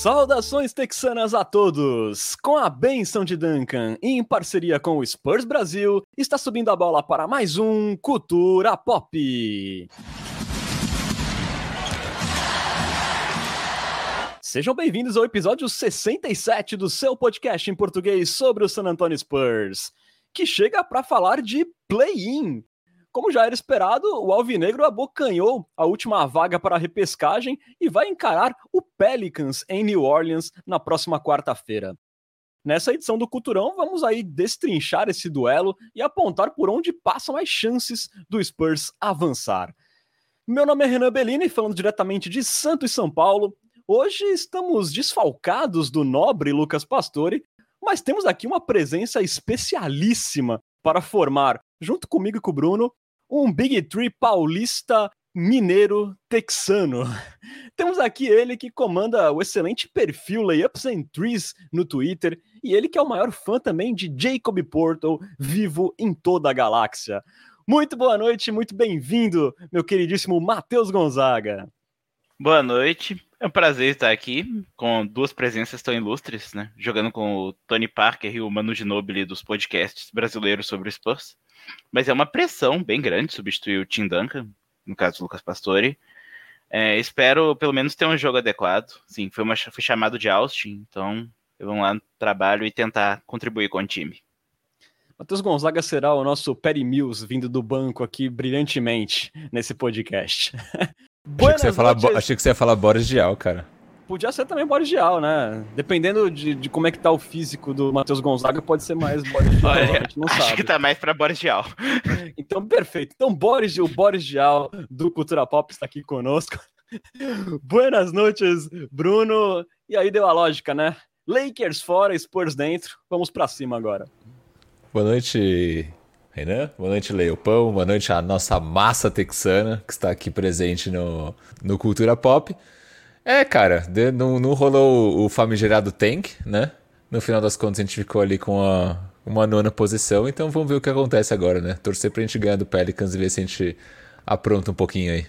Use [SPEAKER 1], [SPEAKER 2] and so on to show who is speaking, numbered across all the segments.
[SPEAKER 1] Saudações texanas a todos! Com a benção de Duncan, em parceria com o Spurs Brasil, está subindo a bola para mais um Cultura Pop. Sejam bem-vindos ao episódio 67 do seu podcast em português sobre o San Antonio Spurs, que chega para falar de play-in, como já era esperado, o Alvinegro abocanhou a última vaga para a repescagem e vai encarar o Pelicans em New Orleans na próxima quarta-feira. Nessa edição do Culturão, vamos aí destrinchar esse duelo e apontar por onde passam as chances do Spurs avançar. Meu nome é Renan Bellini, falando diretamente de Santos, São Paulo. Hoje estamos desfalcados do nobre Lucas Pastore, mas temos aqui uma presença especialíssima para formar, junto comigo e com o Bruno, um Big Tree paulista mineiro texano. Temos aqui ele que comanda o excelente perfil Layups and Trees no Twitter e ele que é o maior fã também de Jacob Portal, vivo em toda a galáxia. Muito boa noite, muito bem-vindo, meu queridíssimo Matheus Gonzaga.
[SPEAKER 2] Boa noite, é um prazer estar aqui com duas presenças tão ilustres, né? Jogando com o Tony Parker e o Manu Ginobili dos podcasts brasileiros sobre o Spurs. Mas é uma pressão bem grande substituir o Tim Duncan, no caso do Lucas Pastore. É, espero pelo menos ter um jogo adequado. Sim, foi, uma, foi chamado de Austin, então vamos lá no trabalho e tentar contribuir com o time.
[SPEAKER 1] Matheus Gonzaga será o nosso Perry Mills vindo do banco aqui brilhantemente nesse podcast.
[SPEAKER 3] Achei que, falar, achei que, você ia falar Boris Dial, cara.
[SPEAKER 1] Podia ser também Boris Dial, né? Dependendo de, de como é que tá o físico do Matheus Gonzaga, pode ser mais Boris Dial. Olha, a gente não
[SPEAKER 2] acho
[SPEAKER 1] sabe.
[SPEAKER 2] que tá mais pra Boris Dial.
[SPEAKER 1] Então, perfeito. Então, Boris, o Boris Dial do Cultura Pop está aqui conosco. Buenas noites, Bruno. E aí deu a lógica, né? Lakers fora, Spurs dentro. Vamos para cima agora.
[SPEAKER 3] Boa noite, Renan. Boa noite, Leopão. Boa noite a nossa massa texana que está aqui presente no, no Cultura Pop. É, cara, de, não, não rolou o famigerado tank, né? No final das contas, a gente ficou ali com a, uma nona posição, então vamos ver o que acontece agora, né? Torcer pra gente ganhar do Pelicans e ver se a gente apronta um pouquinho aí.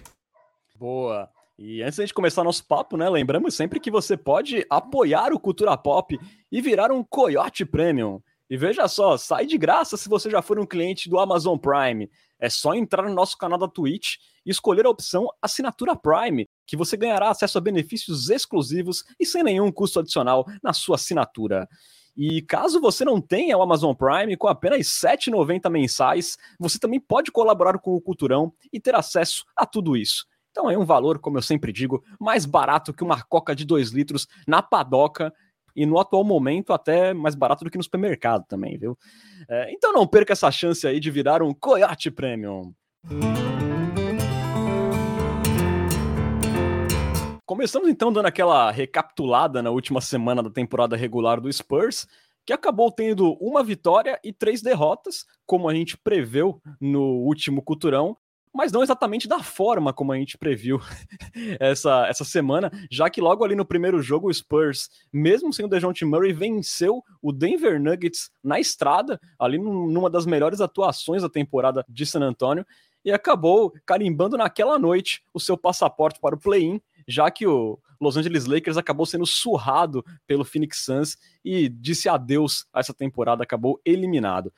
[SPEAKER 1] Boa. E antes de começar nosso papo, né, lembramos sempre que você pode apoiar o Cultura Pop e virar um Coyote Premium. E veja só, sai de graça se você já for um cliente do Amazon Prime. É só entrar no nosso canal da Twitch e escolher a opção Assinatura Prime, que você ganhará acesso a benefícios exclusivos e sem nenhum custo adicional na sua assinatura. E caso você não tenha o Amazon Prime, com apenas R$ 7,90 mensais, você também pode colaborar com o Culturão e ter acesso a tudo isso. Então é um valor, como eu sempre digo, mais barato que uma coca de 2 litros na padoca e no atual momento até mais barato do que no supermercado também, viu? É, então não perca essa chance aí de virar um Coyote Premium. Começamos então dando aquela recapitulada na última semana da temporada regular do Spurs, que acabou tendo uma vitória e três derrotas, como a gente preveu no último Culturão, mas não exatamente da forma como a gente previu essa, essa semana, já que logo ali no primeiro jogo o Spurs, mesmo sem o DeJounte Murray, venceu o Denver Nuggets na estrada, ali numa das melhores atuações da temporada de San Antonio, e acabou carimbando naquela noite o seu passaporte para o play-in, já que o Los Angeles Lakers acabou sendo surrado pelo Phoenix Suns e disse adeus a essa temporada, acabou eliminado.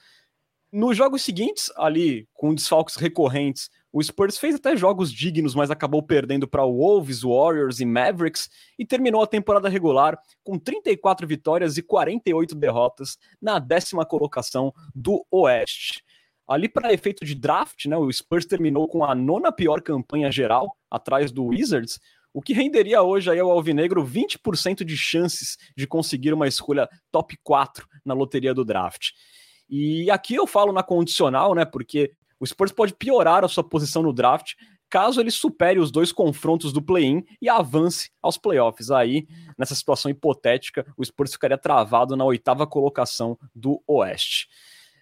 [SPEAKER 1] Nos jogos seguintes, ali com desfalques recorrentes, o Spurs fez até jogos dignos, mas acabou perdendo para Wolves, Warriors e Mavericks e terminou a temporada regular com 34 vitórias e 48 derrotas na décima colocação do Oeste. Ali, para efeito de draft, né, o Spurs terminou com a nona pior campanha geral, atrás do Wizards, o que renderia hoje aí ao Alvinegro 20% de chances de conseguir uma escolha top 4 na loteria do draft. E aqui eu falo na condicional, né? Porque o Spurs pode piorar a sua posição no draft caso ele supere os dois confrontos do play-in e avance aos playoffs. Aí, nessa situação hipotética, o Spurs ficaria travado na oitava colocação do Oeste.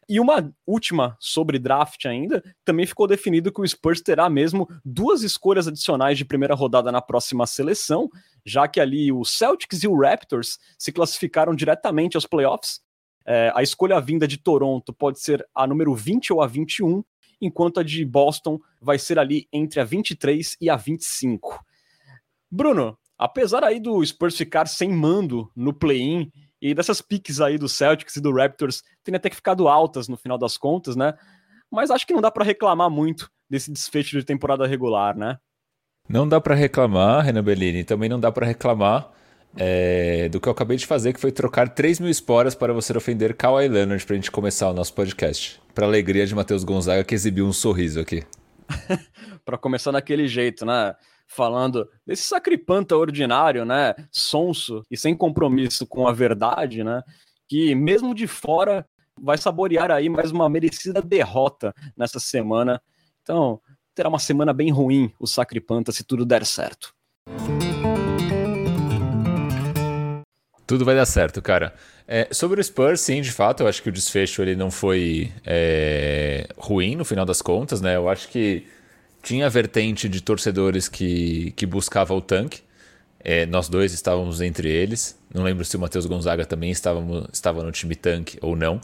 [SPEAKER 1] E uma última sobre draft ainda, também ficou definido que o Spurs terá mesmo duas escolhas adicionais de primeira rodada na próxima seleção, já que ali o Celtics e o Raptors se classificaram diretamente aos playoffs. É, a escolha vinda de Toronto pode ser a número 20 ou a 21, enquanto a de Boston vai ser ali entre a 23 e a 25. Bruno, apesar aí do Spurs ficar sem mando no play-in e dessas piques aí do Celtics e do Raptors terem até que ficado altas no final das contas, né? Mas acho que não dá para reclamar muito desse desfecho de temporada regular, né?
[SPEAKER 3] Não dá para reclamar, Renan Bellini, também não dá para reclamar é, do que eu acabei de fazer, que foi trocar 3 mil esporas para você ofender Kawhi Leonard para a gente começar o nosso podcast. Para alegria de Matheus Gonzaga, que exibiu um sorriso aqui.
[SPEAKER 1] para começar daquele jeito, né? Falando desse sacripanta ordinário, né? Sonso e sem compromisso com a verdade, né? Que mesmo de fora vai saborear aí mais uma merecida derrota nessa semana. Então, terá uma semana bem ruim o sacripanta se tudo der certo.
[SPEAKER 3] Tudo vai dar certo, cara. É, sobre o Spurs, sim, de fato, eu acho que o desfecho ele não foi é, ruim no final das contas, né? Eu acho que tinha a vertente de torcedores que, que buscava o tanque. É, nós dois estávamos entre eles. Não lembro se o Matheus Gonzaga também estava, estava no time tanque ou não.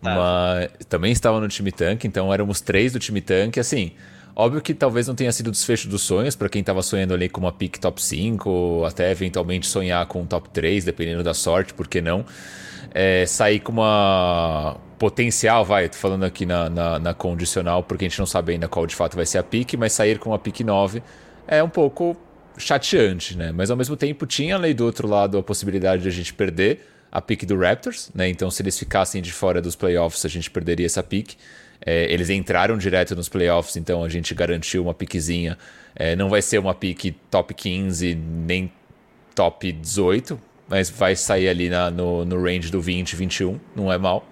[SPEAKER 3] Mas também estava no time tanque, então éramos três do time tanque. Assim, Óbvio que talvez não tenha sido o desfecho dos sonhos para quem estava sonhando ali com uma pick top 5, ou até eventualmente sonhar com um top 3, dependendo da sorte, por que não? É, sair com uma potencial, vai, tô falando aqui na, na, na, condicional, porque a gente não sabe ainda qual de fato vai ser a pick, mas sair com uma pick 9 é um pouco chateante, né? Mas ao mesmo tempo tinha ali do outro lado a possibilidade de a gente perder a pick do Raptors, né? Então se eles ficassem de fora dos playoffs, a gente perderia essa pick. É, eles entraram direto nos playoffs, então a gente garantiu uma piquezinha. É, não vai ser uma pique top 15 nem top 18, mas vai sair ali na, no, no range do 20, 21, não é mal.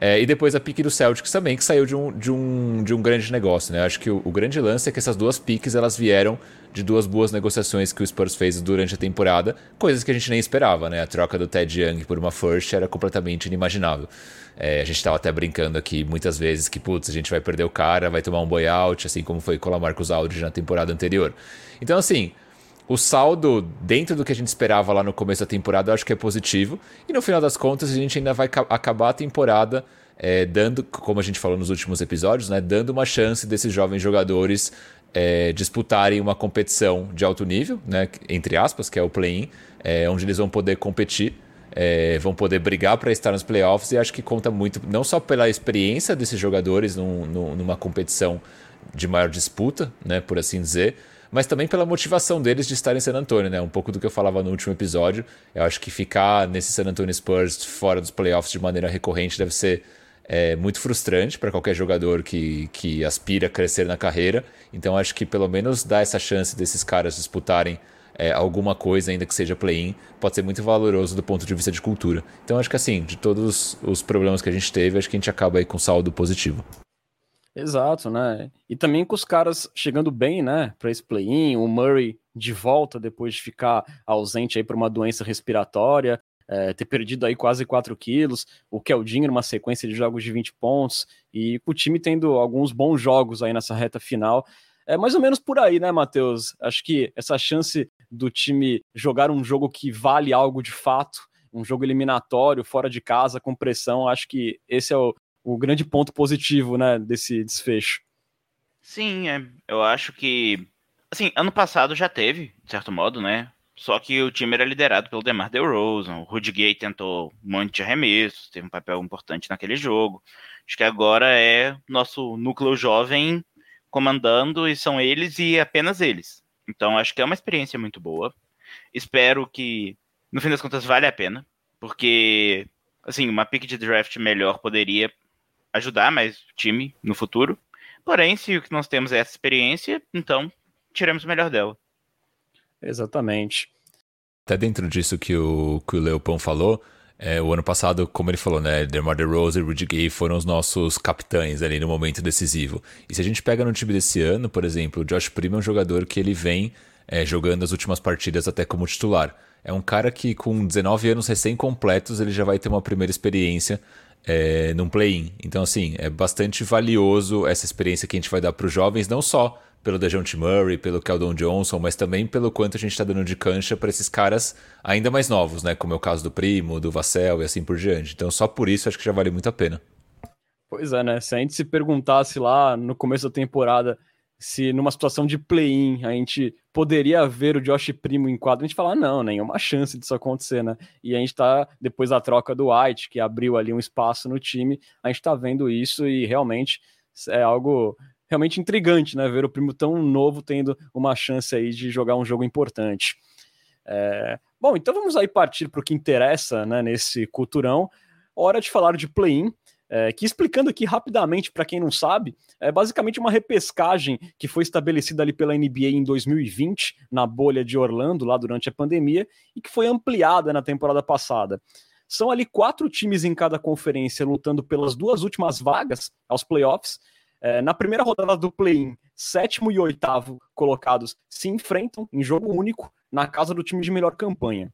[SPEAKER 3] É, e depois a pique do Celtics também, que saiu de um, de um, de um grande negócio. Né? Acho que o, o, grande lance é que essas duas piques elas vieram de duas boas negociações que o Spurs fez durante a temporada, coisas que a gente nem esperava. Né? A troca do Ted Young por uma first era completamente inimaginável. É, a gente estava até brincando aqui muitas vezes que, putz, a gente vai perder o cara, vai tomar um buyout, assim como foi com o Lamarcus Aldridge na temporada anterior. Então, assim, o saldo dentro do que a gente esperava lá no começo da temporada eu acho que é positivo. E no final das contas, a gente ainda vai acabar a temporada é, dando, como a gente falou nos últimos episódios, né, dando uma chance desses jovens jogadores é, disputarem uma competição de alto nível, né, entre aspas, que é o play-in, é, onde eles vão poder competir é, vão poder brigar para estar nos playoffs e acho que conta muito, não só pela experiência desses jogadores num, num, numa competição de maior disputa, né, por assim dizer, mas também pela motivação deles de estar em San Antonio, né? Um pouco do que eu falava no último episódio. Eu acho que ficar nesse San Antonio Spurs fora dos playoffs de maneira recorrente deve ser é, muito frustrante para qualquer jogador que, que aspira a crescer na carreira. Então acho que pelo menos dar essa chance desses caras disputarem é, alguma coisa, ainda que seja play-in, pode ser muito valoroso do ponto de vista de cultura. Então acho que assim, de todos os problemas que a gente teve, acho que a gente acaba aí com saldo positivo.
[SPEAKER 1] Exato, né? E também com os caras chegando bem, né, para esse play-in, o Murray de volta depois de ficar ausente aí por uma doença respiratória, é, ter perdido aí quase 4 quilos, o Keldinho numa sequência de jogos de 20 pontos, e o time tendo alguns bons jogos aí nessa reta final. É mais ou menos por aí, né, Matheus? Acho que essa chance do time jogar um jogo que vale algo de fato, um jogo eliminatório, fora de casa, com pressão, acho que esse é o, o grande ponto positivo, né, desse desfecho.
[SPEAKER 2] Sim, é, eu acho que, assim, ano passado já teve, de certo modo, né, só que o time era liderado pelo DeMar DeRozan, o Rudy Gay tentou um monte de arremessos, teve um papel importante naquele jogo. Acho que agora é nosso núcleo jovem comandando e são eles e apenas eles. Então acho que é uma experiência muito boa. Espero que, no fim das contas, vale a pena, porque, assim, uma pick de draft melhor poderia ajudar mais o time no futuro. Porém, se o que nós temos é essa experiência, então tiremos o melhor dela.
[SPEAKER 1] Exatamente.
[SPEAKER 3] Até dentro disso que o, que o Leopão falou, é, o ano passado, como ele falou, né, DeMar DeRozan e Rudy Gay foram os nossos capitães ali no momento decisivo. E se a gente pega no time desse ano, por exemplo, o Josh Primo é um jogador que ele vem é, jogando as últimas partidas até como titular. É um cara que com 19 anos recém-completos ele já vai ter uma primeira experiência é, num play-in. Então, assim, é bastante valioso essa experiência que a gente vai dar para os jovens, não só pelo Dejounte Murray, pelo Keldon Johnson, mas também pelo quanto a gente está dando de cancha para esses caras ainda mais novos, né? Como é o caso do Primo, do Vassell e assim por diante. Então, só por isso acho que já vale muito a pena.
[SPEAKER 1] Pois é, né? Se a gente se perguntasse lá no começo da temporada se numa situação de play-in a gente poderia ver o Josh Primo em quadro, a gente fala, ah, não, nenhuma chance disso acontecer, né? E a gente tá, depois da troca do White, que abriu ali um espaço no time, a gente tá vendo isso e realmente é algo realmente intrigante, né? Ver o Primo tão novo tendo uma chance aí de jogar um jogo importante. É... Bom, então vamos aí partir para o que interessa né, nesse culturão. Hora de falar de play-in. É, que explicando aqui rapidamente para quem não sabe, é basicamente uma repescagem que foi estabelecida ali pela NBA em 2020, na bolha de Orlando, lá durante a pandemia, e que foi ampliada na temporada passada. São ali quatro times em cada conferência lutando pelas duas últimas vagas aos playoffs. É, na primeira rodada do play-in, sétimo e oitavo colocados se enfrentam em jogo único na casa do time de melhor campanha.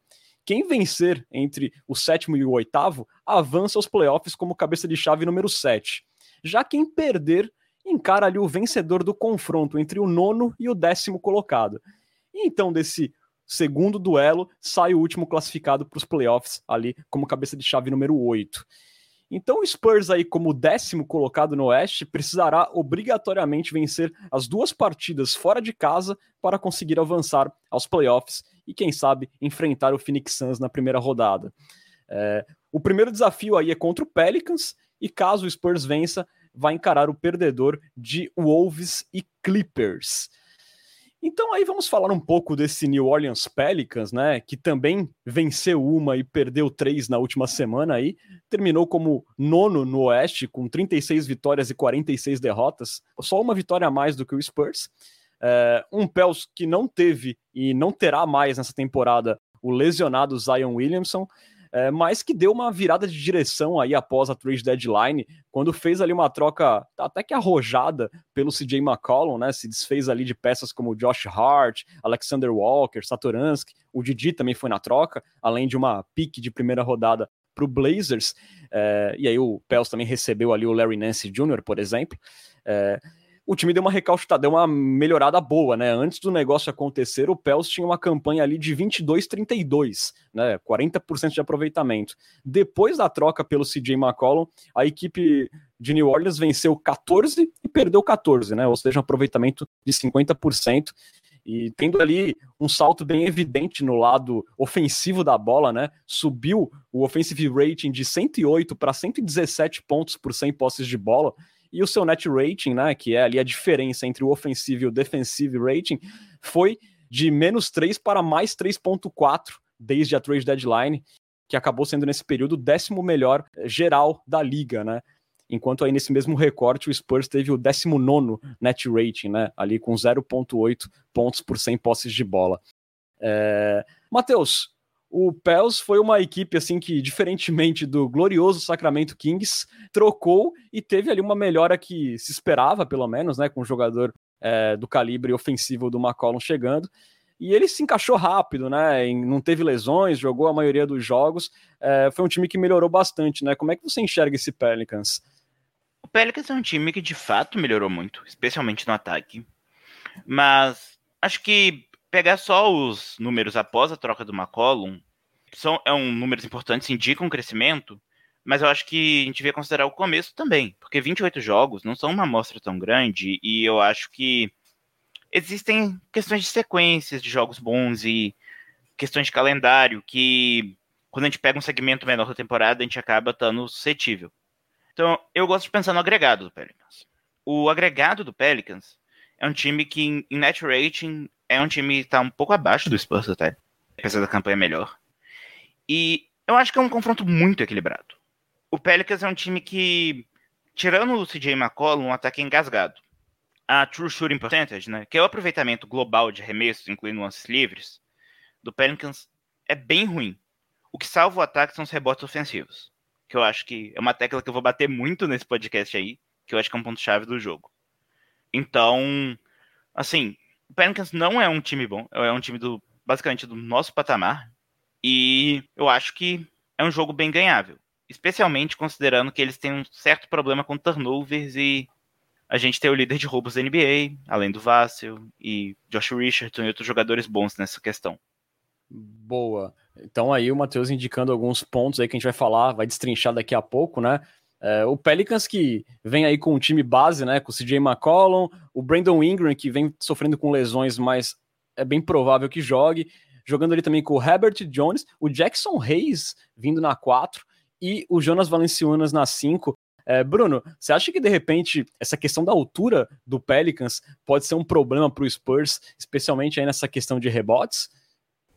[SPEAKER 1] Quem vencer entre o sétimo e o oitavo avança aos playoffs como cabeça de chave número 7. Já quem perder encara ali o vencedor do confronto entre o nono e o décimo colocado. E então, desse segundo duelo, sai o último classificado para os playoffs ali como cabeça de chave número 8. Então o Spurs aí como décimo colocado no Oeste precisará obrigatoriamente vencer as duas partidas fora de casa para conseguir avançar aos playoffs e quem sabe enfrentar o Phoenix Suns na primeira rodada. É, o primeiro desafio aí é contra o Pelicans e caso o Spurs vença, vai encarar o perdedor de Wolves e Clippers. Então aí vamos falar um pouco desse New Orleans Pelicans, né, que também venceu uma e perdeu três na última semana aí, terminou como nono no Oeste com 36 vitórias e 46 derrotas, só uma vitória a mais do que o Spurs. É, um Pels que não teve e não terá mais nessa temporada o lesionado Zion Williamson, é, mas que deu uma virada de direção aí após a trade deadline, quando fez ali uma troca até que arrojada pelo CJ McCollum, né? Se desfez ali de peças como Josh Hart, Alexander Walker, Satoransky, o Didi também foi na troca, além de uma pique de primeira rodada para o Blazers, é, e aí o Pels também recebeu ali o Larry Nance Jr., por exemplo. É, o time deu uma recalchutada, deu uma melhorada boa, né? Antes do negócio acontecer, o Pels tinha uma campanha ali de 22-32, né? 40% de aproveitamento. Depois da troca pelo CJ McCollum, a equipe de New Orleans venceu 14 e perdeu 14, né? Ou seja, um aproveitamento de 50% e tendo ali um salto bem evidente no lado ofensivo da bola, né? Subiu o offensive rating de 108 para 117 pontos por 100 posses de bola e o seu net rating, né, que é ali a diferença entre o ofensivo e o defensive rating, foi de menos 3 para mais 3.4 desde a trade deadline, que acabou sendo nesse período o décimo melhor geral da liga, né? Enquanto aí nesse mesmo recorte o Spurs teve o 19 net rating, né? Ali com 0.8 pontos por 100 posses de bola. É... Matheus, o Pels foi uma equipe assim que, diferentemente do glorioso Sacramento Kings, trocou e teve ali uma melhora que se esperava, pelo menos, né, com o jogador é, do calibre ofensivo do McCollum chegando. E ele se encaixou rápido, né? Não teve lesões, jogou a maioria dos jogos. É, foi um time que melhorou bastante, né? Como é que você enxerga esse Pelicans?
[SPEAKER 2] O Pelicans é um time que de fato melhorou muito, especialmente no ataque. Mas acho que pegar só os números após a troca do McCollum, são é um números importantes, indicam um crescimento, mas eu acho que a gente devia considerar o começo também, porque 28 jogos não são uma amostra tão grande e eu acho que existem questões de sequências de jogos bons e questões de calendário que quando a gente pega um segmento menor da temporada, a gente acaba estando suscetível. Então, eu gosto de pensar no agregado do Pelicans. O agregado do Pelicans é um time que em net rating é um time que está um pouco abaixo do Spurs até, apesar da campanha melhor. E eu acho que é um confronto muito equilibrado. O Pelicans é um time que, tirando o CJ McCollum, um ataque engasgado. A True Shooting Percentage, né, que é o aproveitamento global de arremessos, incluindo lances livres, do Pelicans é bem ruim. O que salva o ataque são os rebotes ofensivos, que eu acho que é uma tecla que eu vou bater muito nesse podcast aí, que eu acho que é um ponto-chave do jogo. Então, assim, o Pelicans não é um time bom, é um time do basicamente do nosso patamar. E eu acho que é um jogo bem ganhável. Especialmente considerando que eles têm um certo problema com turnovers e a gente tem o líder de roubos da NBA, além do Vassell e Josh Richardson e outros jogadores bons nessa questão.
[SPEAKER 1] Boa. Então aí o Matheus indicando alguns pontos aí que a gente vai falar, vai destrinchar daqui a pouco, né? É, o Pelicans que vem aí com o time base, né, com o CJ McCollum, o Brandon Ingram que vem sofrendo com lesões, mas é bem provável que jogue, jogando ali também com o Herbert Jones, o Jackson Hayes vindo na 4 e o Jonas Valenciunas na 5. É, Bruno, você acha que de repente essa questão da altura do Pelicans pode ser um problema para o Spurs, especialmente aí nessa questão de rebotes?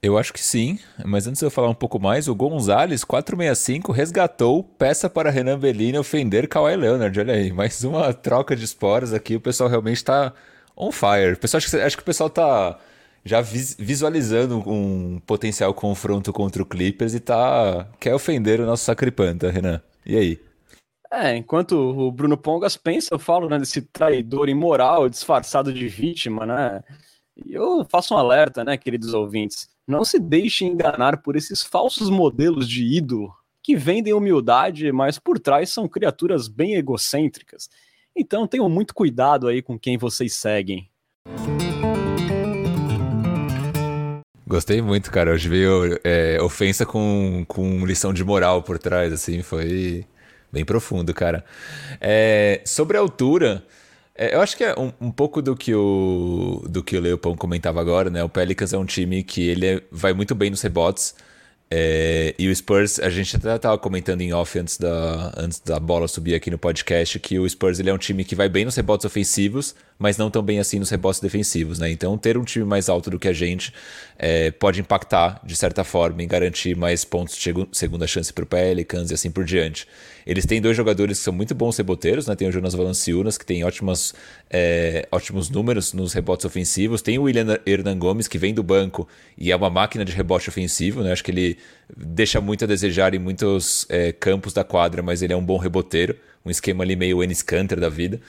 [SPEAKER 3] Eu acho que sim, mas antes de eu falar um pouco mais, o Gonzalez 465 resgatou peça para Renan Bellini ofender Kawhi Leonard. Olha aí, mais uma troca de esporas aqui. O pessoal realmente está on fire. O pessoal, acho, que, acho que o pessoal está já visualizando um potencial confronto contra o Clippers e tá quer ofender o nosso sacripanta, Renan. E aí?
[SPEAKER 1] É, enquanto o Bruno Pongas pensa, eu falo né, desse traidor imoral disfarçado de vítima, né? E eu faço um alerta, né, queridos ouvintes. Não se deixe enganar por esses falsos modelos de ídolo que vendem humildade, mas por trás são criaturas bem egocêntricas. Então tenham muito cuidado aí com quem vocês seguem.
[SPEAKER 3] Gostei muito, cara. Hoje veio é, ofensa com, com lição de moral por trás, assim, foi bem profundo, cara. É, sobre a altura, é, eu acho que é um, um, pouco do que o do que o Leopão comentava agora, né? O Pelicans é um time que ele é, vai muito bem nos rebotes. É, e o Spurs, a gente até estava comentando em off antes da, antes da bola subir aqui no podcast que o Spurs ele é um time que vai bem nos rebotes ofensivos, mas não tão bem assim nos rebotes defensivos, né? Então ter um time mais alto do que a gente é, pode impactar de certa forma em garantir mais pontos de segunda chance para o Pelicans e assim por diante. Eles têm dois jogadores que são muito bons reboteiros, né? Tem o Jonas Valanciunas, que tem ótimas, é, ótimos números nos rebotes ofensivos. Tem o William Hernan Gomes, que vem do banco e é uma máquina de rebote ofensivo, né? Acho que ele deixa muito a desejar em muitos é, campos da quadra, mas ele é um bom reboteiro. Um esquema ali meio Enes Kanter da vida.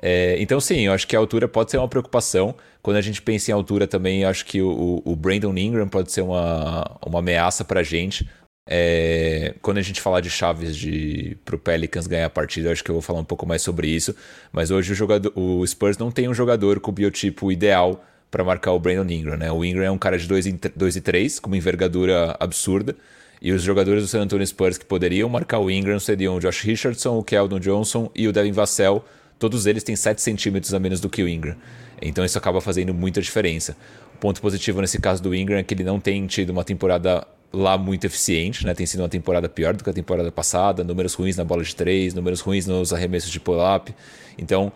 [SPEAKER 3] É, então, sim, eu acho que a altura pode ser uma preocupação. Quando a gente pensa em altura também, acho que o, o Brandon Ingram pode ser uma, uma ameaça para a gente. É, quando a gente falar de chaves de pro Pelicans ganhar a partida, acho que eu vou falar um pouco mais sobre isso. Mas hoje o, jogador, o Spurs não tem um jogador com o biotipo ideal para marcar o Brandon Ingram. Né? O Ingram é um cara de 2 e 3, com uma envergadura absurda. E os jogadores do San Antonio Spurs que poderiam marcar o Ingram seriam o Josh Richardson, o Keldon Johnson e o Devin Vassell. Todos eles têm 7 centímetros a menos do que o Ingram. Então isso acaba fazendo muita diferença. O ponto positivo nesse caso do Ingram é que ele não tem tido uma temporada lá muito eficiente, né? Tem sido uma temporada pior do que a temporada passada, números ruins na bola de três, números ruins nos arremessos de pull-up. Então,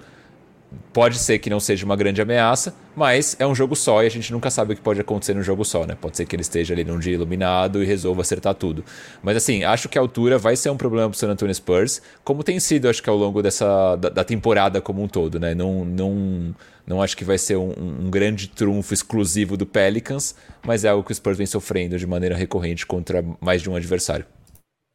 [SPEAKER 3] pode ser que não seja uma grande ameaça, mas é um jogo só e a gente nunca sabe o que pode acontecer no jogo só, né? Pode ser que ele esteja ali num dia iluminado e resolva acertar tudo. Mas assim, acho que a altura vai ser um problema pro San Antonio Spurs, como tem sido, acho que ao longo dessa da, da temporada como um todo, né? Não, não não acho que vai ser um, um, grande trunfo exclusivo do Pelicans, mas é algo que o Spurs vem sofrendo de maneira recorrente contra mais de um adversário.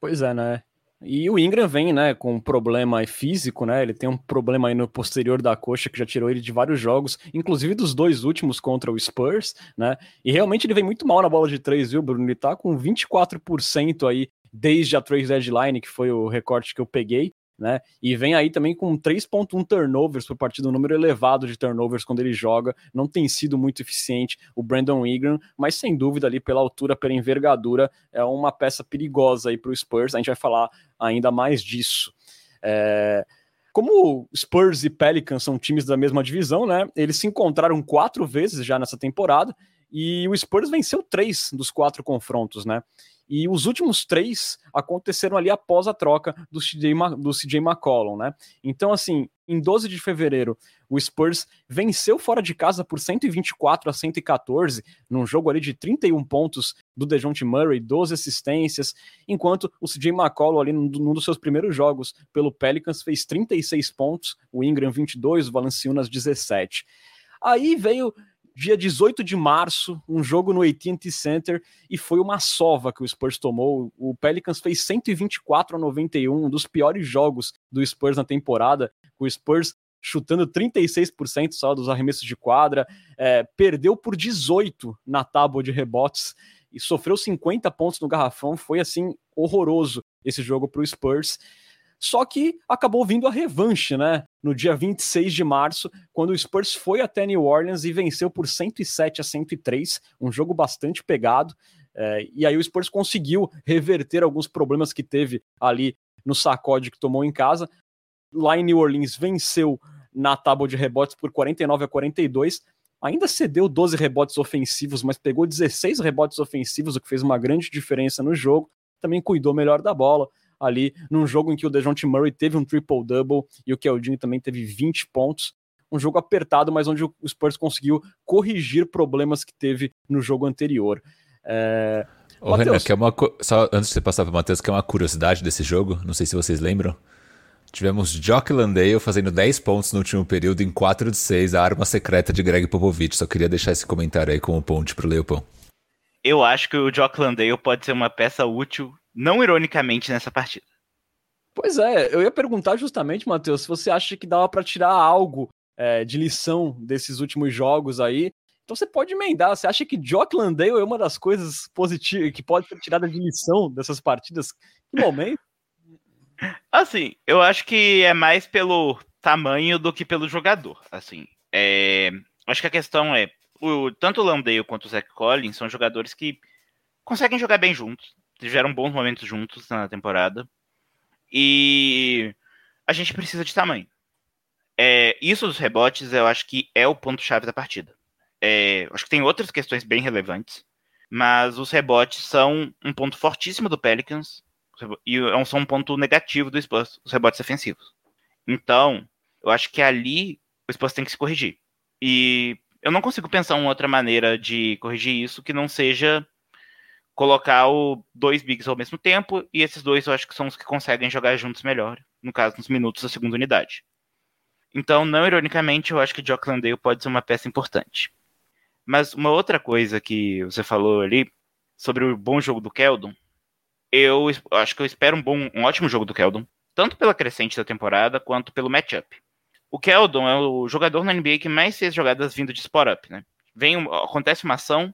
[SPEAKER 1] Pois é, né? E o Ingram vem, né, com um problema físico, né? Ele tem um problema aí no posterior da coxa que já tirou ele de vários jogos, inclusive dos dois últimos contra o Spurs, né? E realmente ele vem muito mal na bola de três, viu, Bruno? Ele tá com 24% aí desde a trade deadline, que foi o recorte que eu peguei né? E vem aí também com 3.1 turnovers por partida, um número elevado de turnovers quando ele joga. Não tem sido muito eficiente o Brandon Ingram, mas sem dúvida ali pela altura, pela envergadura, é uma peça perigosa aí para o Spurs. A gente vai falar ainda mais disso. É... Como Spurs e Pelicans são times da mesma divisão, né? Eles se encontraram quatro vezes já nessa temporada e o Spurs venceu três dos quatro confrontos, né? E os últimos três aconteceram ali após a troca do CJ, do CJ McCollum, né? Então, assim, em 12 de fevereiro, o Spurs venceu fora de casa por 124 a 114, num jogo ali de 31 pontos do DeJounte Murray, 12 assistências, enquanto o CJ McCollum ali num, dos seus primeiros jogos pelo Pelicans fez 36 pontos, o Ingram 22, o Valanciunas 17. Aí veio dia 18 de março, um jogo no AT&T Center e foi uma sova que o Spurs tomou. O Pelicans fez 124 a 91, um dos piores jogos do Spurs na temporada. O Spurs chutando 36% só dos arremessos de quadra, é, perdeu por 18 na tábua de rebotes e sofreu 50 pontos no garrafão. Foi assim horroroso esse jogo para o Spurs. Só que acabou vindo a revanche, né? No dia 26 de março, quando o Spurs foi até New Orleans e venceu por 107 a 103, um jogo bastante pegado. É, e aí o Spurs conseguiu reverter alguns problemas que teve ali no sacode que tomou em casa. Lá em New Orleans venceu na tábua de rebotes por 49 a 42. Ainda cedeu 12 rebotes ofensivos, mas pegou 16 rebotes ofensivos, o que fez uma grande diferença no jogo. Também cuidou melhor da bola ali num jogo em que o DeJounte Murray teve um triple-double e o Keldinho também teve 20 pontos. Um jogo apertado, mas onde o Spurs conseguiu corrigir problemas que teve no jogo anterior.
[SPEAKER 3] É... Ô, Renan, que é uma, só antes de você passar para o Matheus, que é uma curiosidade desse jogo, não sei se vocês lembram. Tivemos Jock Landale fazendo 10 pontos no último período em 4 de 6, a arma secreta de Greg Popovich. Só queria deixar esse comentário aí como ponte pro Leopão.
[SPEAKER 2] Eu acho que o Jock Landale pode ser uma peça útil, não ironicamente, nessa partida.
[SPEAKER 1] Pois é, eu ia perguntar justamente, Matheus, se você acha que dava para tirar algo é, de lição desses últimos jogos aí. Então você pode emendar. Você acha que Jock Landale é uma das coisas positivas que pode ser tirada de lição dessas partidas? Que momento?
[SPEAKER 2] Assim, eu acho que é mais pelo tamanho do que pelo jogador. Assim, é... acho que a questão é o, tanto o Landale quanto o Zach Collins são jogadores que conseguem jogar bem juntos, tiveram bons momentos juntos na temporada e a gente precisa de tamanho. É, isso dos rebotes eu acho que é o ponto chave da partida. É, acho que tem outras questões bem relevantes, mas os rebotes são um ponto fortíssimo do Pelicans e é são um ponto negativo do Spurs, os rebotes defensivos. Então, eu acho que ali o Spurs tem que se corrigir. E eu não consigo pensar uma outra maneira de corrigir isso que não seja colocar o dois bigs ao mesmo tempo, e esses dois eu acho que são os que conseguem jogar juntos melhor, no caso, nos minutos da segunda unidade. Então, não ironicamente, eu acho que Jock Landale pode ser uma peça importante. Mas uma outra coisa que você falou ali sobre o bom jogo do Keldon, eu acho que eu espero um bom, um ótimo jogo do Keldon, tanto pela crescente da temporada quanto pelo matchup. O Keldon é o jogador na NBA que mais fez jogadas vindo de spot-up, né? Vem, acontece uma ação,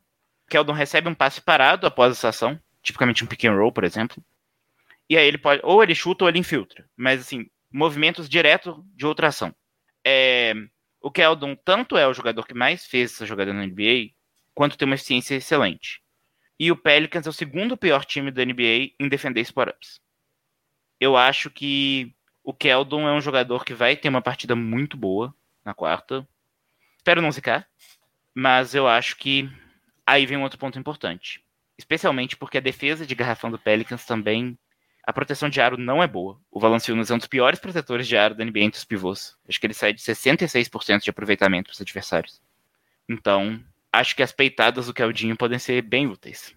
[SPEAKER 2] Keldon recebe um passe parado após essa ação, tipicamente um pick and roll, por exemplo, e aí ele pode, ou ele chuta ou ele infiltra, mas assim, movimentos direto de outra ação. É, o Keldon tanto é o jogador que mais fez essa jogada na NBA, quanto tem uma eficiência excelente. E o Pelicans é o segundo pior time da NBA em defender spot-ups. Eu acho que o Keldon é um jogador que vai ter uma partida muito boa na quarta. Espero não ficar, mas eu acho que aí vem um outro ponto importante. Especialmente porque a defesa de garrafão do Pelicans também. A proteção de aro não é boa. O Valanciunas é um dos piores protetores de aro da NBA entre os pivôs. Acho que ele sai de 66% de aproveitamento para os adversários. Então, acho que as peitadas do Caldinho podem ser bem úteis.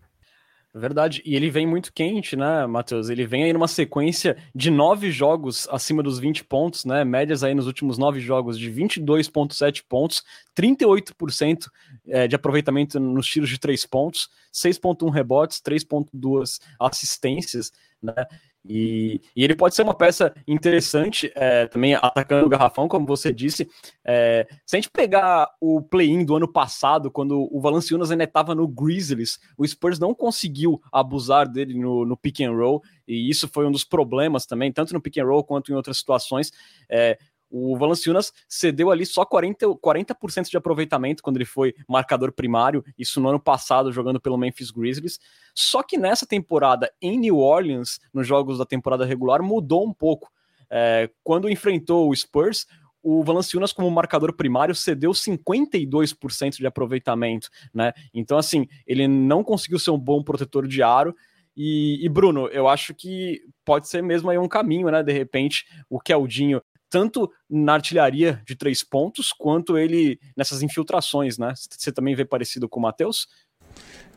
[SPEAKER 1] Verdade. E ele vem muito quente, né, Matheus? Ele vem aí numa sequência de nove jogos acima dos 20 pontos, né? Médias aí nos últimos nove jogos de 22,7 pontos, 38% é, de aproveitamento nos tiros de três pontos, 6,1 rebotes, 3,2 assistências, né? E, e, ele pode ser uma peça interessante é, também atacando o garrafão, como você disse. É, se a gente pegar o play-in do ano passado, quando o Valanciunas ainda estava no Grizzlies, o Spurs não conseguiu abusar dele no, no, pick and roll, e isso foi um dos problemas também, tanto no pick and roll quanto em outras situações. É, o Valanciunas cedeu ali só 40%, 40 de aproveitamento quando ele foi marcador primário, isso no ano passado, jogando pelo Memphis Grizzlies. Só que nessa temporada em New Orleans, nos jogos da temporada regular, mudou um pouco. É, quando enfrentou o Spurs, o Valanciunas, como marcador primário, cedeu 52% de aproveitamento, né? Então, assim, ele não conseguiu ser um bom protetor de aro. E, e, Bruno, eu acho que pode ser mesmo aí um caminho, né? De repente, o Keldinho tanto na artilharia de três pontos, quanto ele nessas infiltrações, né? Você também vê parecido com o Matheus?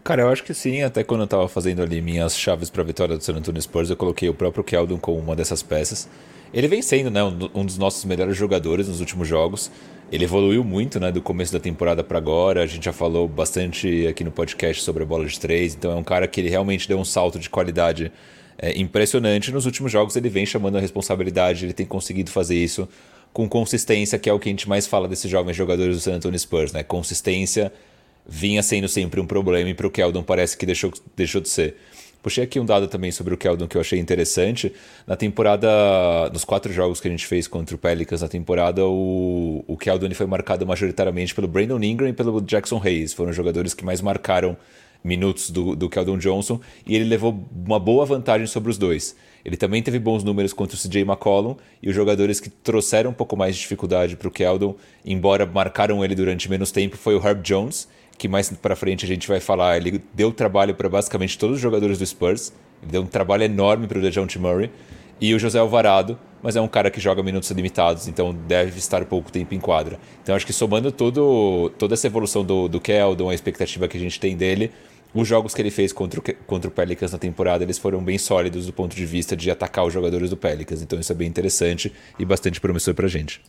[SPEAKER 3] Cara, eu acho que sim. Até quando eu tava fazendo ali minhas chaves para a vitória do San Antonio Spurs, eu coloquei o próprio Keldon como uma dessas peças. Ele vem sendo né, um dos nossos melhores jogadores nos últimos jogos. Ele evoluiu muito né, do começo da temporada para agora. A gente já falou bastante aqui no podcast sobre a bola de três. Então é um cara que ele realmente deu um salto de qualidade é, impressionante. Nos últimos jogos ele vem chamando a responsabilidade, ele tem conseguido fazer isso com consistência, que é o que a gente mais fala desses jovens jogadores do San Antonio Spurs, né? Consistência vinha sendo sempre um problema e para o Keldon parece que deixou, deixou de ser. Puxei aqui um dado também sobre o Keldon que eu achei interessante. Na temporada, nos quatro jogos que a gente fez contra o Pelicans na temporada, o, o Keldon foi marcado majoritariamente pelo Brandon Ingram e pelo Jackson Hayes. Foram os jogadores que mais marcaram minutos do, do Keldon Johnson e ele levou uma boa vantagem sobre os dois. Ele também teve bons números contra o CJ McCollum e os jogadores que trouxeram um pouco mais de dificuldade para o Keldon, embora marcaram ele durante menos tempo, foi o Herb Jones, que mais para frente a gente vai falar. Ele deu trabalho para basicamente todos os jogadores do Spurs, ele deu um trabalho enorme para o DeJounte Murray, e o José Alvarado, mas é um cara que joga minutos limitados, então deve estar pouco tempo em quadra. Então acho que somando todo, toda essa evolução do, do Keldon, a expectativa que a gente tem dele, os jogos que ele fez contra o, contra o Pelicans na temporada, eles foram bem sólidos do ponto de vista de atacar os jogadores do Pelicans. Então isso é bem interessante e bastante promissor pra gente.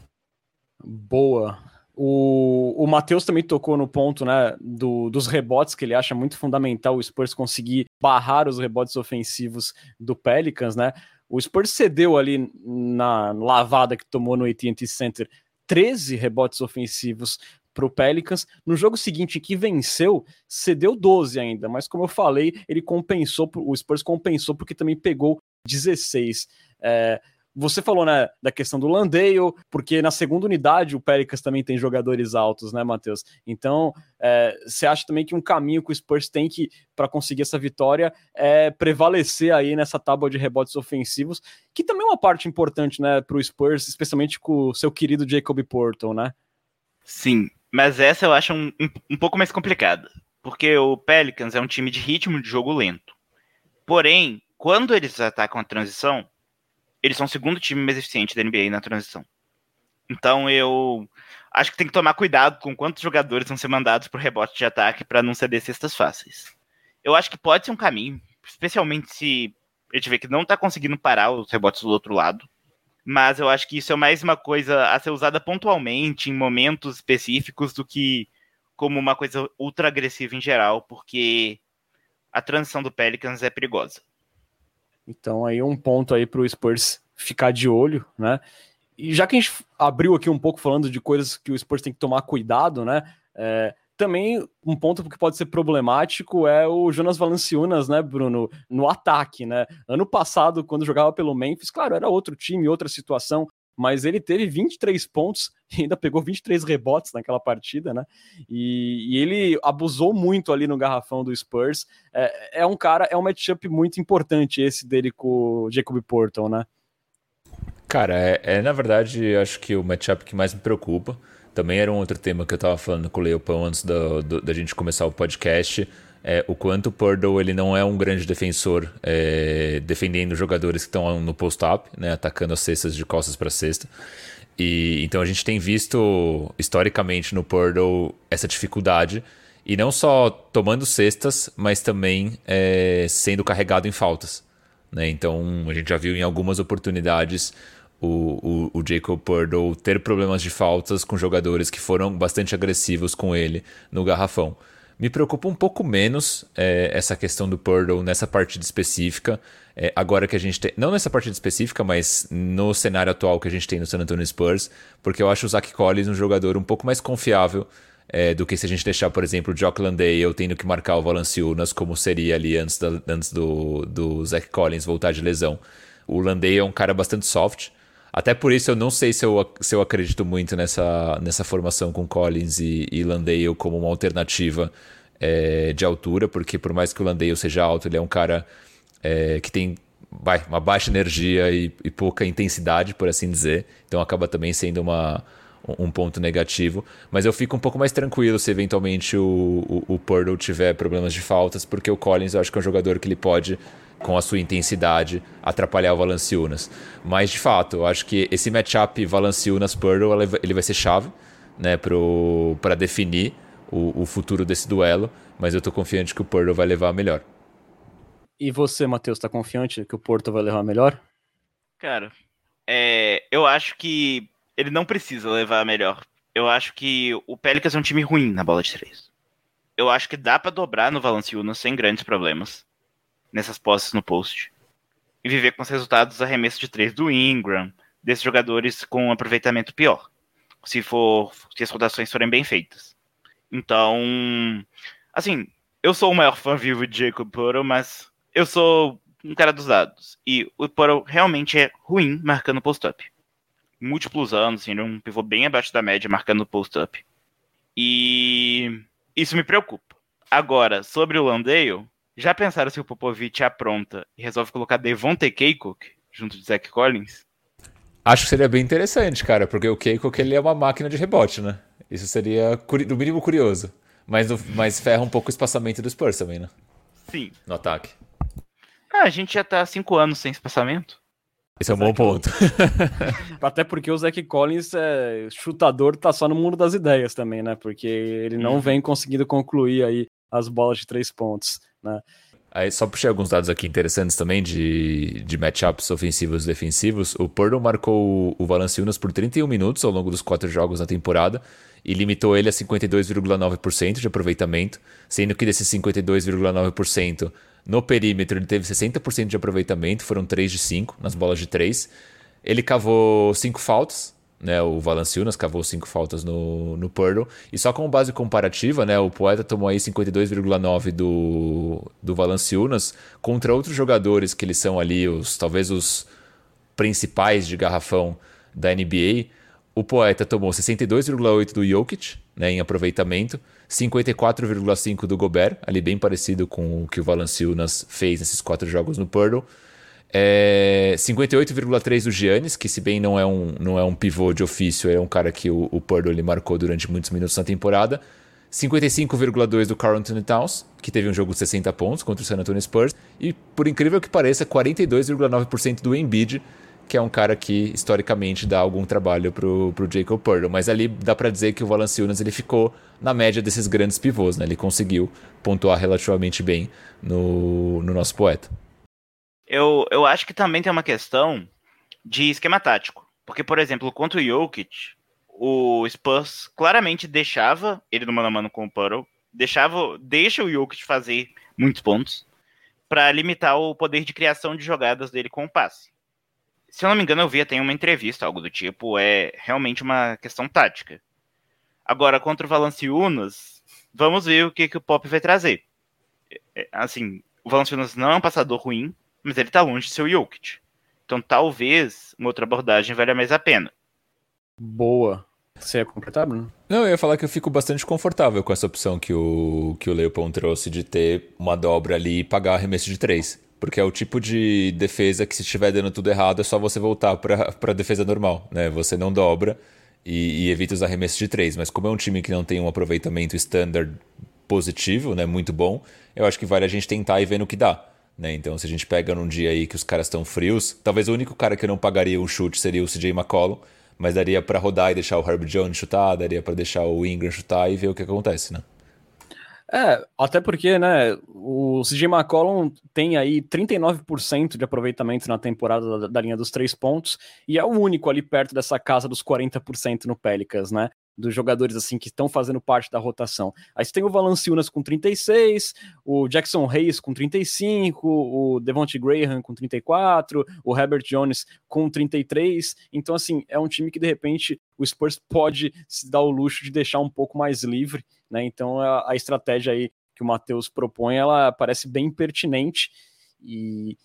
[SPEAKER 1] Boa. O, o Matheus também tocou no ponto né, do, dos rebotes, que ele acha muito fundamental o Spurs conseguir barrar os rebotes ofensivos do Pelicans, né? O Spurs cedeu ali na lavada que tomou no AT&T Center 13 rebotes ofensivos para o Pelicans. No jogo seguinte, que venceu, cedeu 12 ainda, mas como eu falei, ele compensou, o Spurs compensou porque também pegou 16. É, você falou né, da questão do Landale, porque na segunda unidade o Pelicans também tem jogadores altos, né, Matheus? Então, é, você acha também que um caminho que o Spurs tem que, para conseguir essa vitória, é prevalecer aí nessa tábua de rebotes ofensivos, que também é uma parte importante, né, para o Spurs, especialmente com o seu querido Jacob Porto, né?
[SPEAKER 2] Sim, mas essa eu acho um, um, um pouco mais complicada. Porque o Pelicans é um time de ritmo de jogo lento. Porém, quando eles atacam a transição, eles são o segundo time mais eficiente da NBA na transição. Então eu acho que tem que tomar cuidado com quantos jogadores vão ser mandados por rebote de ataque para não ceder cestas fáceis. Eu acho que pode ser um caminho, especialmente se a gente vê que não está conseguindo parar os rebotes do outro lado mas eu acho que isso é mais uma coisa a ser usada pontualmente, em momentos específicos, do que como uma coisa ultra agressiva em geral, porque a transição do Pelicans é perigosa.
[SPEAKER 1] Então aí um ponto aí para o Spurs ficar de olho, né? E já que a gente abriu aqui um pouco falando de coisas que o Spurs tem que tomar cuidado, né? É, também um ponto que pode ser problemático é o Jonas Valanciunas, né, Bruno, no ataque, né? Ano passado, quando jogava pelo Memphis, claro, era outro time, outra situação, mas ele teve 23 pontos ainda pegou 23 rebotes naquela partida, né? E, e ele abusou muito ali no garrafão do Spurs. É, é um cara, é um matchup muito importante esse dele com o Jacob Portal, né?
[SPEAKER 3] Cara, é, é na verdade, acho que o matchup que mais me preocupa. Também era um outro tema que eu estava falando com o Leopão antes da, da gente começar o podcast. É, o quanto o Purdle ele não é um grande defensor é, defendendo jogadores que estão no post-up, né, atacando as cestas de costas para cesta. E então a gente tem visto historicamente no Purdle essa dificuldade e não só tomando cestas, mas também é, sendo carregado em faltas. Né? Então a gente já viu em algumas oportunidades o, o, o Jacob Purdle ter problemas de faltas com jogadores que foram bastante agressivos com ele no garrafão. Me preocupa um pouco menos é, essa questão do Purdle nessa partida específica. É, agora que a gente tem. Não nessa partida específica, mas no cenário atual que a gente tem no San Antonio Spurs, porque eu acho o Zach Collins um jogador um pouco mais confiável é, do que se a gente deixar, por exemplo, o Jock Landale tendo que marcar o Valanciunas, como seria ali antes, da, antes do, do Zach Collins voltar de lesão. O Landale é um cara bastante soft. Até por isso eu não sei se eu, se eu acredito muito nessa, nessa formação com Collins e, e Landale como uma alternativa é, de altura, porque por mais que o Landale seja alto, ele é um cara é, que tem vai, uma baixa energia e, e, pouca intensidade, por assim dizer. Então acaba também sendo uma, um ponto negativo. Mas eu fico um pouco mais tranquilo se eventualmente o, o, o Purdle tiver problemas de faltas, porque o Collins eu acho que é um jogador que ele pode com a sua intensidade, atrapalhar o Valanciunas. Mas, de fato, eu acho que esse matchup Valanciunas-Purdle ele vai ser chave né, para definir o, o, futuro desse duelo, mas eu estou confiante que o Purdle vai levar a melhor.
[SPEAKER 1] E você, Matheus, está confiante que o Porto vai levar melhor?
[SPEAKER 2] Cara, é, eu acho que ele não precisa levar melhor. Eu acho que o Pelicans é um time ruim na bola de três. Eu acho que dá para dobrar no Valanciunas sem grandes problemas nessas posses no post. E viver com os resultados dos arremessos de três do Ingram, desses jogadores com um aproveitamento pior, se for se as rotações forem bem feitas. Então, assim, eu sou o maior fã vivo de Jacob Poro, mas eu sou um cara dos dados. E o Poro realmente é ruim marcando post-up. Múltiplos anos, assim, ele é um pivô bem abaixo da média marcando post-up. E isso me preocupa. Agora, sobre o Landale, já pensaram se o Popovich apronta e resolve colocar Devontae Kaycock junto de Zach Collins?
[SPEAKER 3] Acho que seria bem interessante, cara, porque o Kaycock ele é uma máquina de rebote, né? Isso seria, no mínimo, curioso. Mas, mas ferra um pouco o espaçamento do Spurs também, né?
[SPEAKER 2] Sim.
[SPEAKER 3] No ataque.
[SPEAKER 2] Ah, a gente já tá há cinco anos sem espaçamento.
[SPEAKER 3] Esse é um bom ponto.
[SPEAKER 1] Até porque o Zach Collins, é, chutador, tá só no mundo das ideias também, né? Porque ele não uhum. vem conseguindo concluir aí as bolas de três pontos, né?
[SPEAKER 3] Aí só puxei alguns dados aqui interessantes também de, de matchups ofensivos e defensivos. O Purdue marcou o Valanciunas por 31 minutos ao longo dos quatro jogos na temporada e limitou ele a 52,9% de aproveitamento, sendo que desses 52,9%, no perímetro ele teve 60% de aproveitamento, foram 3 de 5 nas bolas de 3. Ele cavou 5 faltas, né, o Valanciunas cavou 5 faltas no, no Purdle. E só como base comparativa, né, o Poeta tomou aí 52,9 do, do Valanciunas contra outros jogadores que eles são ali, os talvez os principais de garrafão da NBA. O Poeta tomou 62,8 do Jokic né, em aproveitamento, 54,5 do Gobert, ali bem parecido com o que o Valanciunas fez nesses quatro jogos no Purdle. É, 58,3 do Giannis, que se bem não é um, não é um pivô de ofício, é um cara que o, o Purdle ele marcou durante muitos minutos na temporada. 55,2 do Carl Anthony Towns, que teve um jogo de 60 pontos contra o San Antonio Spurs. E, por incrível que pareça, 42,9% do Embiid, que é um cara que historicamente dá algum trabalho pro, pro Jacob Purdle. Mas ali dá para dizer que o Valanciunas ele ficou na média desses grandes pivôs, né? Ele conseguiu pontuar relativamente bem no, no nosso poeta
[SPEAKER 2] eu, eu acho que também tem uma questão de esquema tático. Porque, por exemplo, contra o Jokic, o Spurs claramente deixava ele no mano a mano com o Puddle, deixava, deixa o Jokic fazer muitos pontos para limitar o poder de criação de jogadas dele com o passe. Se eu não me engano, eu vi até uma entrevista, algo do tipo, é realmente uma questão tática. Agora, contra o Valanciunas, vamos ver o que, que o Pop vai trazer. É, assim, o Valanciunas não é um passador ruim, mas ele está longe de ser o Jokic. Então talvez uma outra abordagem valha mais a pena.
[SPEAKER 1] Boa. Você ia completar, Bruno?
[SPEAKER 3] Não, eu ia falar que eu fico bastante confortável com essa opção que o, que o Leopold trouxe de ter uma dobra ali e pagar arremesso de três. Porque é o tipo de defesa que se estiver dando tudo errado é só você voltar para a defesa normal, né? Você não dobra e, e, evita os arremessos de três. Mas como é um time que não tem um aproveitamento standard positivo, né? Muito bom, eu acho que vale a gente tentar e ver no que dá. Né? Então, se a gente pega num dia aí que os caras estão frios, talvez o único cara que eu não pagaria um chute seria o CJ McCollum, mas daria para rodar e deixar o Herb Jones chutar, daria para deixar o Ingram chutar e ver o que acontece, né?
[SPEAKER 1] É, até porque, né, o CJ McCollum tem aí 39% de aproveitamento na temporada da, da, linha dos três pontos e é o único ali perto dessa casa dos 40% no Pelicans, né? Dos jogadores assim que estão fazendo parte da rotação. Aí você tem o Valanciunas com 36, o Jackson Hayes com 35, o Devontae Graham com 34, o Herbert Jones com 33. Então assim, é um time que de repente o Spurs pode se dar o luxo de deixar um pouco mais livre, né? Então a, a estratégia aí que o Matheus propõe, ela parece bem pertinente e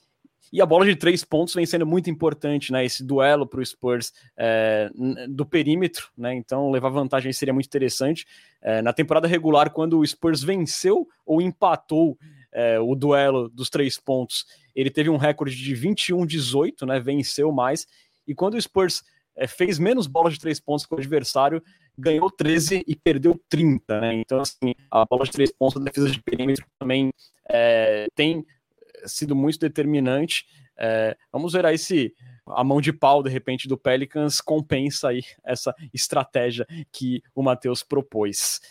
[SPEAKER 1] e a bola de três pontos vem sendo muito importante, né? Esse duelo para o Spurs é, do perímetro, né? Então levar vantagem seria muito interessante. É, na temporada regular, quando o Spurs venceu ou empatou é, o duelo dos três pontos, ele teve um recorde de 21-18, né? Venceu mais. E quando o Spurs é, fez menos bolas de três pontos que o adversário, ganhou 13 e perdeu 30, né? Então, assim, a bola de três pontos da defesa de perímetro também é, tem sido muito determinante. É, vamos ver aí se a mão de pau, de repente, do Pelicans compensa aí essa estratégia que o Matheus propôs.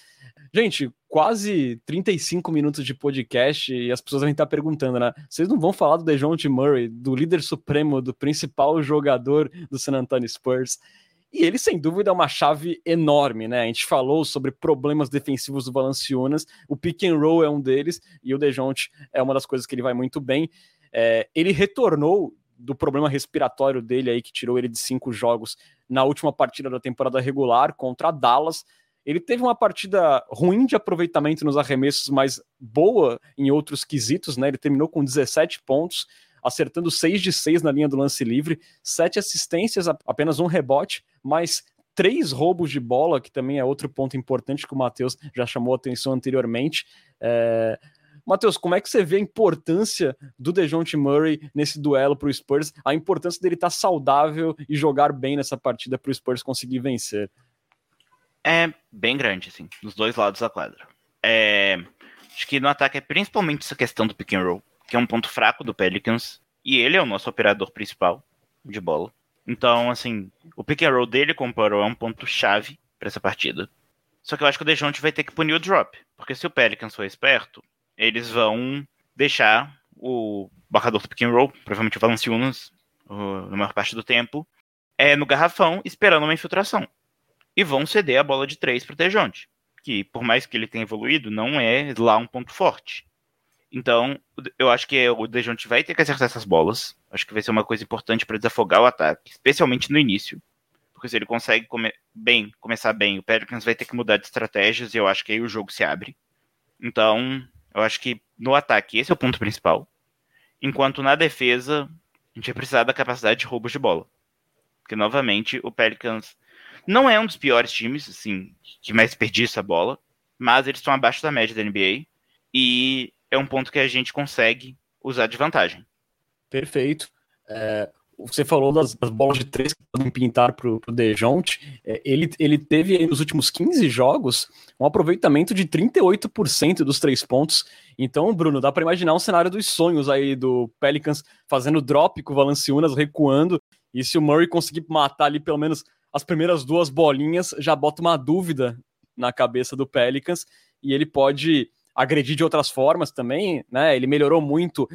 [SPEAKER 1] Gente, quase 35 minutos de podcast e as pessoas devem estar perguntando, né? Vocês não vão falar do DeJounte Murray, do líder supremo, do principal jogador do San Antonio Spurs? E ele, sem dúvida, é uma chave enorme, né? A gente falou sobre problemas defensivos do Valanciunas, o pick and roll é um deles, e o Dejounte é uma das coisas que ele vai muito bem. É, ele retornou do problema respiratório dele aí, que tirou ele de cinco jogos na última partida da temporada regular contra a Dallas. Ele teve uma partida ruim de aproveitamento nos arremessos, mas boa em outros quesitos, né? Ele terminou com 17 pontos, acertando 6 de 6 na linha do lance livre, 7 assistências, apenas um rebote, mas três roubos de bola, que também é outro ponto importante que o Matheus já chamou atenção anteriormente. É... Matheus, como é que você vê a importância do DeJounte Murray nesse duelo para o Spurs, a importância dele estar tá saudável e jogar bem nessa partida para o Spurs conseguir vencer?
[SPEAKER 2] É bem grande, assim, dos dois lados da quadra. É... Acho que no ataque é principalmente essa questão do pick and roll, que é um ponto fraco do Pelicans, e ele é o nosso operador principal de bola. Então, assim, o pick and roll dele com o Poro é um ponto chave para essa partida. Só que eu acho que o Dejounte vai ter que punir o drop, porque se o Pelicans for esperto, eles vão deixar o marcador do pick and roll, provavelmente o Valanciunas, na maior parte do tempo, é no garrafão esperando uma infiltração. E vão ceder a bola de três para o Dejounte, que por mais que ele tenha evoluído, não é lá um ponto forte. Então, eu acho que o Dejounte vai ter que acertar essas bolas. Acho que vai ser uma coisa importante para desafogar o ataque, especialmente no início. Porque se ele consegue bem, começar bem, o Pelicans vai ter que mudar de estratégias e eu acho que aí o jogo se abre. Então, eu acho que no ataque esse é o ponto principal. Enquanto na defesa, a gente vai precisar da capacidade de roubos de bola. Porque, novamente, o Pelicans não é um dos piores times, assim, que mais desperdiça a bola, mas eles estão abaixo da média da NBA. E é um ponto que a gente consegue usar de vantagem.
[SPEAKER 1] Perfeito. É, você falou das, das, bolas de três que podem pintar para o Dejounte. É, ele, ele teve nos últimos 15 jogos um aproveitamento de 38% dos três pontos. Então, Bruno, dá para imaginar um cenário dos sonhos aí do Pelicans fazendo drop com o Valanciunas recuando. E se o Murray conseguir matar ali pelo menos as primeiras duas bolinhas, já bota uma dúvida na cabeça do Pelicans e ele pode agredir de outras formas também, né? Ele melhorou muito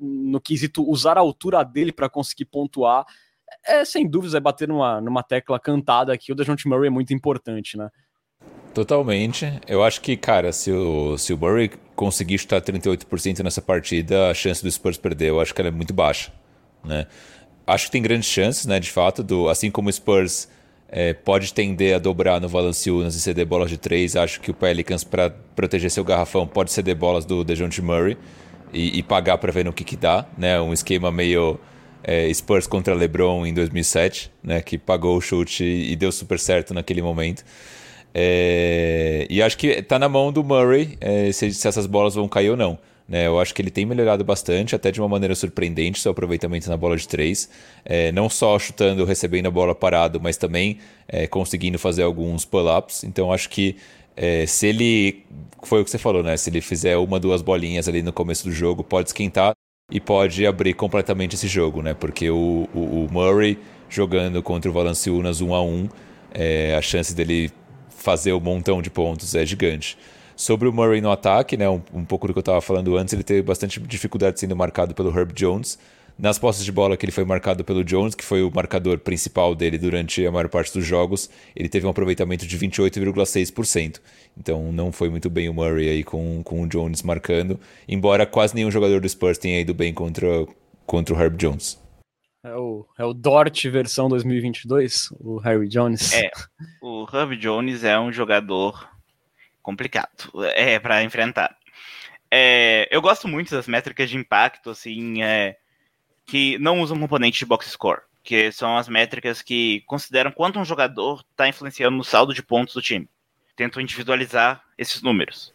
[SPEAKER 1] no quesito usar a altura dele para conseguir pontuar. É, sem dúvidas, é bater numa, numa tecla cantada aqui. O DeJounte Murray é muito importante, né?
[SPEAKER 3] Totalmente. Eu acho que, cara, se o, se o Murray conseguir chutar 38% nessa partida, a chance do Spurs perder, eu acho que ela é muito baixa, né? Acho que tem grandes chances, né, de fato, do, assim como o Spurs é, pode tender a dobrar no Valanciunas e ceder bolas de três. Acho que o Pelicans, para proteger seu garrafão, pode ceder bolas do DeJounte Murray e, e pagar para ver no que, que dá. Né? Um esquema meio é, Spurs contra LeBron em 2007, né? que pagou o chute e, deu super certo naquele momento. É, e acho que está na mão do Murray é, se, se essas bolas vão cair ou não. Né, eu acho que ele tem melhorado bastante, até de uma maneira surpreendente, seu aproveitamento na bola de três. É, não só chutando, recebendo a bola parado, mas também é, conseguindo fazer alguns pull-ups. Então acho que é, se ele. Foi o que você falou, né? Se ele fizer uma, duas bolinhas ali no começo do jogo, pode esquentar e pode abrir completamente esse jogo, né? Porque o, o, o Murray jogando contra o Valanciunas 1 a 1 é, a chance dele fazer um montão de pontos é gigante. Sobre o Murray no ataque, né, um, um pouco do que eu estava falando antes, ele teve bastante dificuldade sendo marcado pelo Herb Jones. Nas postas de bola que ele foi marcado pelo Jones, que foi o marcador principal dele durante a maior parte dos jogos, ele teve um aproveitamento de 28,6%. Então não foi muito bem o Murray aí com, com o Jones marcando, embora quase nenhum jogador do Spurs tenha ido bem contra, contra o Herb Jones.
[SPEAKER 1] É o, é o Dort versão 2022, o Harry Jones.
[SPEAKER 2] É, o Herb Jones é um jogador complicado é para enfrentar. É, eu gosto muito das métricas de impacto, assim, é, que não usam componente de box score, que são as métricas que consideram quanto um jogador está influenciando no saldo de pontos do time. Tentam individualizar esses números.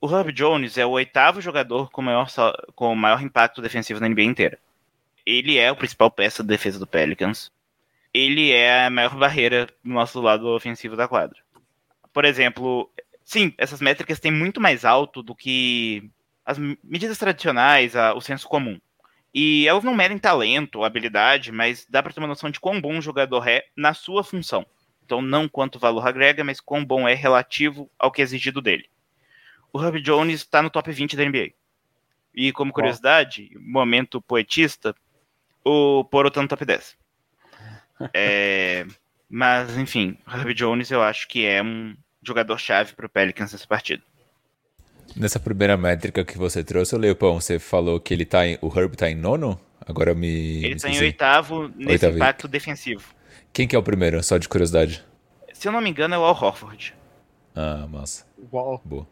[SPEAKER 2] O Herb Jones é o oitavo jogador com maior, com maior impacto defensivo na NBA inteira. Ele é o principal peça da defesa do Pelicans. Ele é a maior barreira do nosso lado ofensivo da quadra. Por exemplo, sim, essas métricas têm muito mais alto do que as medidas tradicionais, a, o senso comum. E elas não medem talento, habilidade, mas dá para ter uma noção de quão bom o jogador é na sua função. Então, não quanto valor agrega, mas quão bom é relativo ao que é exigido dele. O Herb Jones está no top 20 da NBA. E como curiosidade, momento poetista, o Poro está no top 10. É, mas, enfim, o Herb Jones eu acho que é um, jogador-chave para o Pelicans nessa partida.
[SPEAKER 3] Nessa primeira métrica que você trouxe, Leopão, você falou que ele tá em, o Herb está em nono? Agora me.
[SPEAKER 2] Ele está em oitavo nesse oitavo. impacto defensivo.
[SPEAKER 3] Quem que é o primeiro, só de curiosidade?
[SPEAKER 2] Se eu não me engano, é o Al Horford.
[SPEAKER 3] Ah, massa.
[SPEAKER 1] Uau.
[SPEAKER 3] Boa.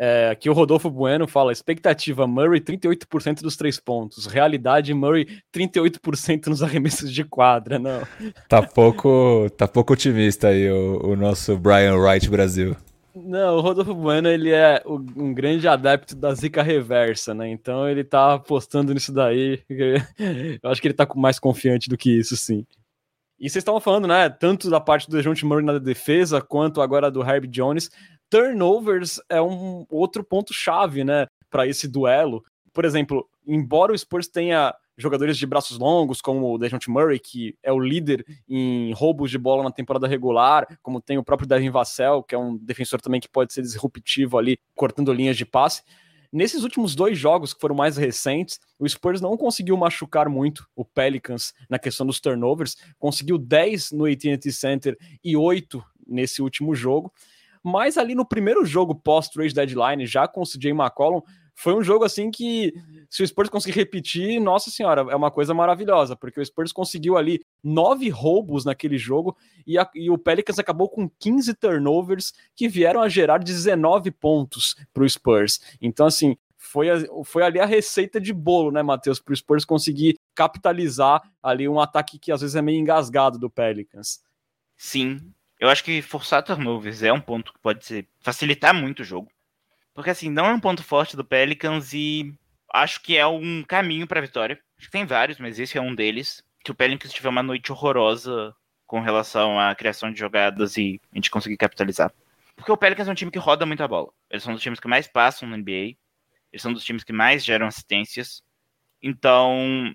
[SPEAKER 1] É, aqui o Rodolfo Bueno fala: expectativa Murray 38% dos três pontos, realidade Murray 38% nos arremessos de quadra. Não.
[SPEAKER 3] Tá pouco, tá pouco otimista aí o, o nosso Brian Wright Brasil.
[SPEAKER 1] Não, o Rodolfo Bueno ele é um grande adepto da zica reversa, né? Então ele tá apostando nisso daí. Eu acho que ele tá mais confiante do que isso, sim. E vocês estavam falando, né? Tanto da parte do Dejounte Murray na defesa, quanto agora do Herb Jones. Turnovers é um outro ponto-chave, né? Para esse duelo. Por exemplo, embora o Spurs tenha jogadores de braços longos, como o Dejounte Murray, que é o líder em roubos de bola na temporada regular, como tem o próprio Devin Vassell, que é um defensor também que pode ser disruptivo ali, cortando linhas de passe. Nesses últimos dois jogos, que foram mais recentes, o Spurs não conseguiu machucar muito o Pelicans na questão dos turnovers, conseguiu 10 no AT&T Center e 8 nesse último jogo. Mas ali no primeiro jogo pós-trade deadline, já com o CJ McCollum, foi um jogo assim que, se o Spurs conseguir repetir, nossa senhora, é uma coisa maravilhosa, porque o Spurs conseguiu ali nove roubos naquele jogo e, a, e o Pelicans acabou com 15 turnovers que vieram a gerar 19 pontos para o Spurs. Então, assim, foi, foi ali a receita de bolo, né, Matheus, para o Spurs conseguir capitalizar ali um ataque que às vezes é meio engasgado do Pelicans.
[SPEAKER 2] Sim, eu acho que forçar turnovers é um ponto que pode ser, facilitar muito o jogo. Porque assim, não é um ponto forte do Pelicans e acho que é um caminho para vitória. Acho que tem vários, mas esse é um deles. Que o Pelicans tiver uma noite horrorosa com relação à criação de jogadas e a gente conseguir capitalizar. Porque o Pelicans é um time que roda muito a bola. Eles são dos times que mais passam na NBA. Eles são dos times que mais geram assistências. Então,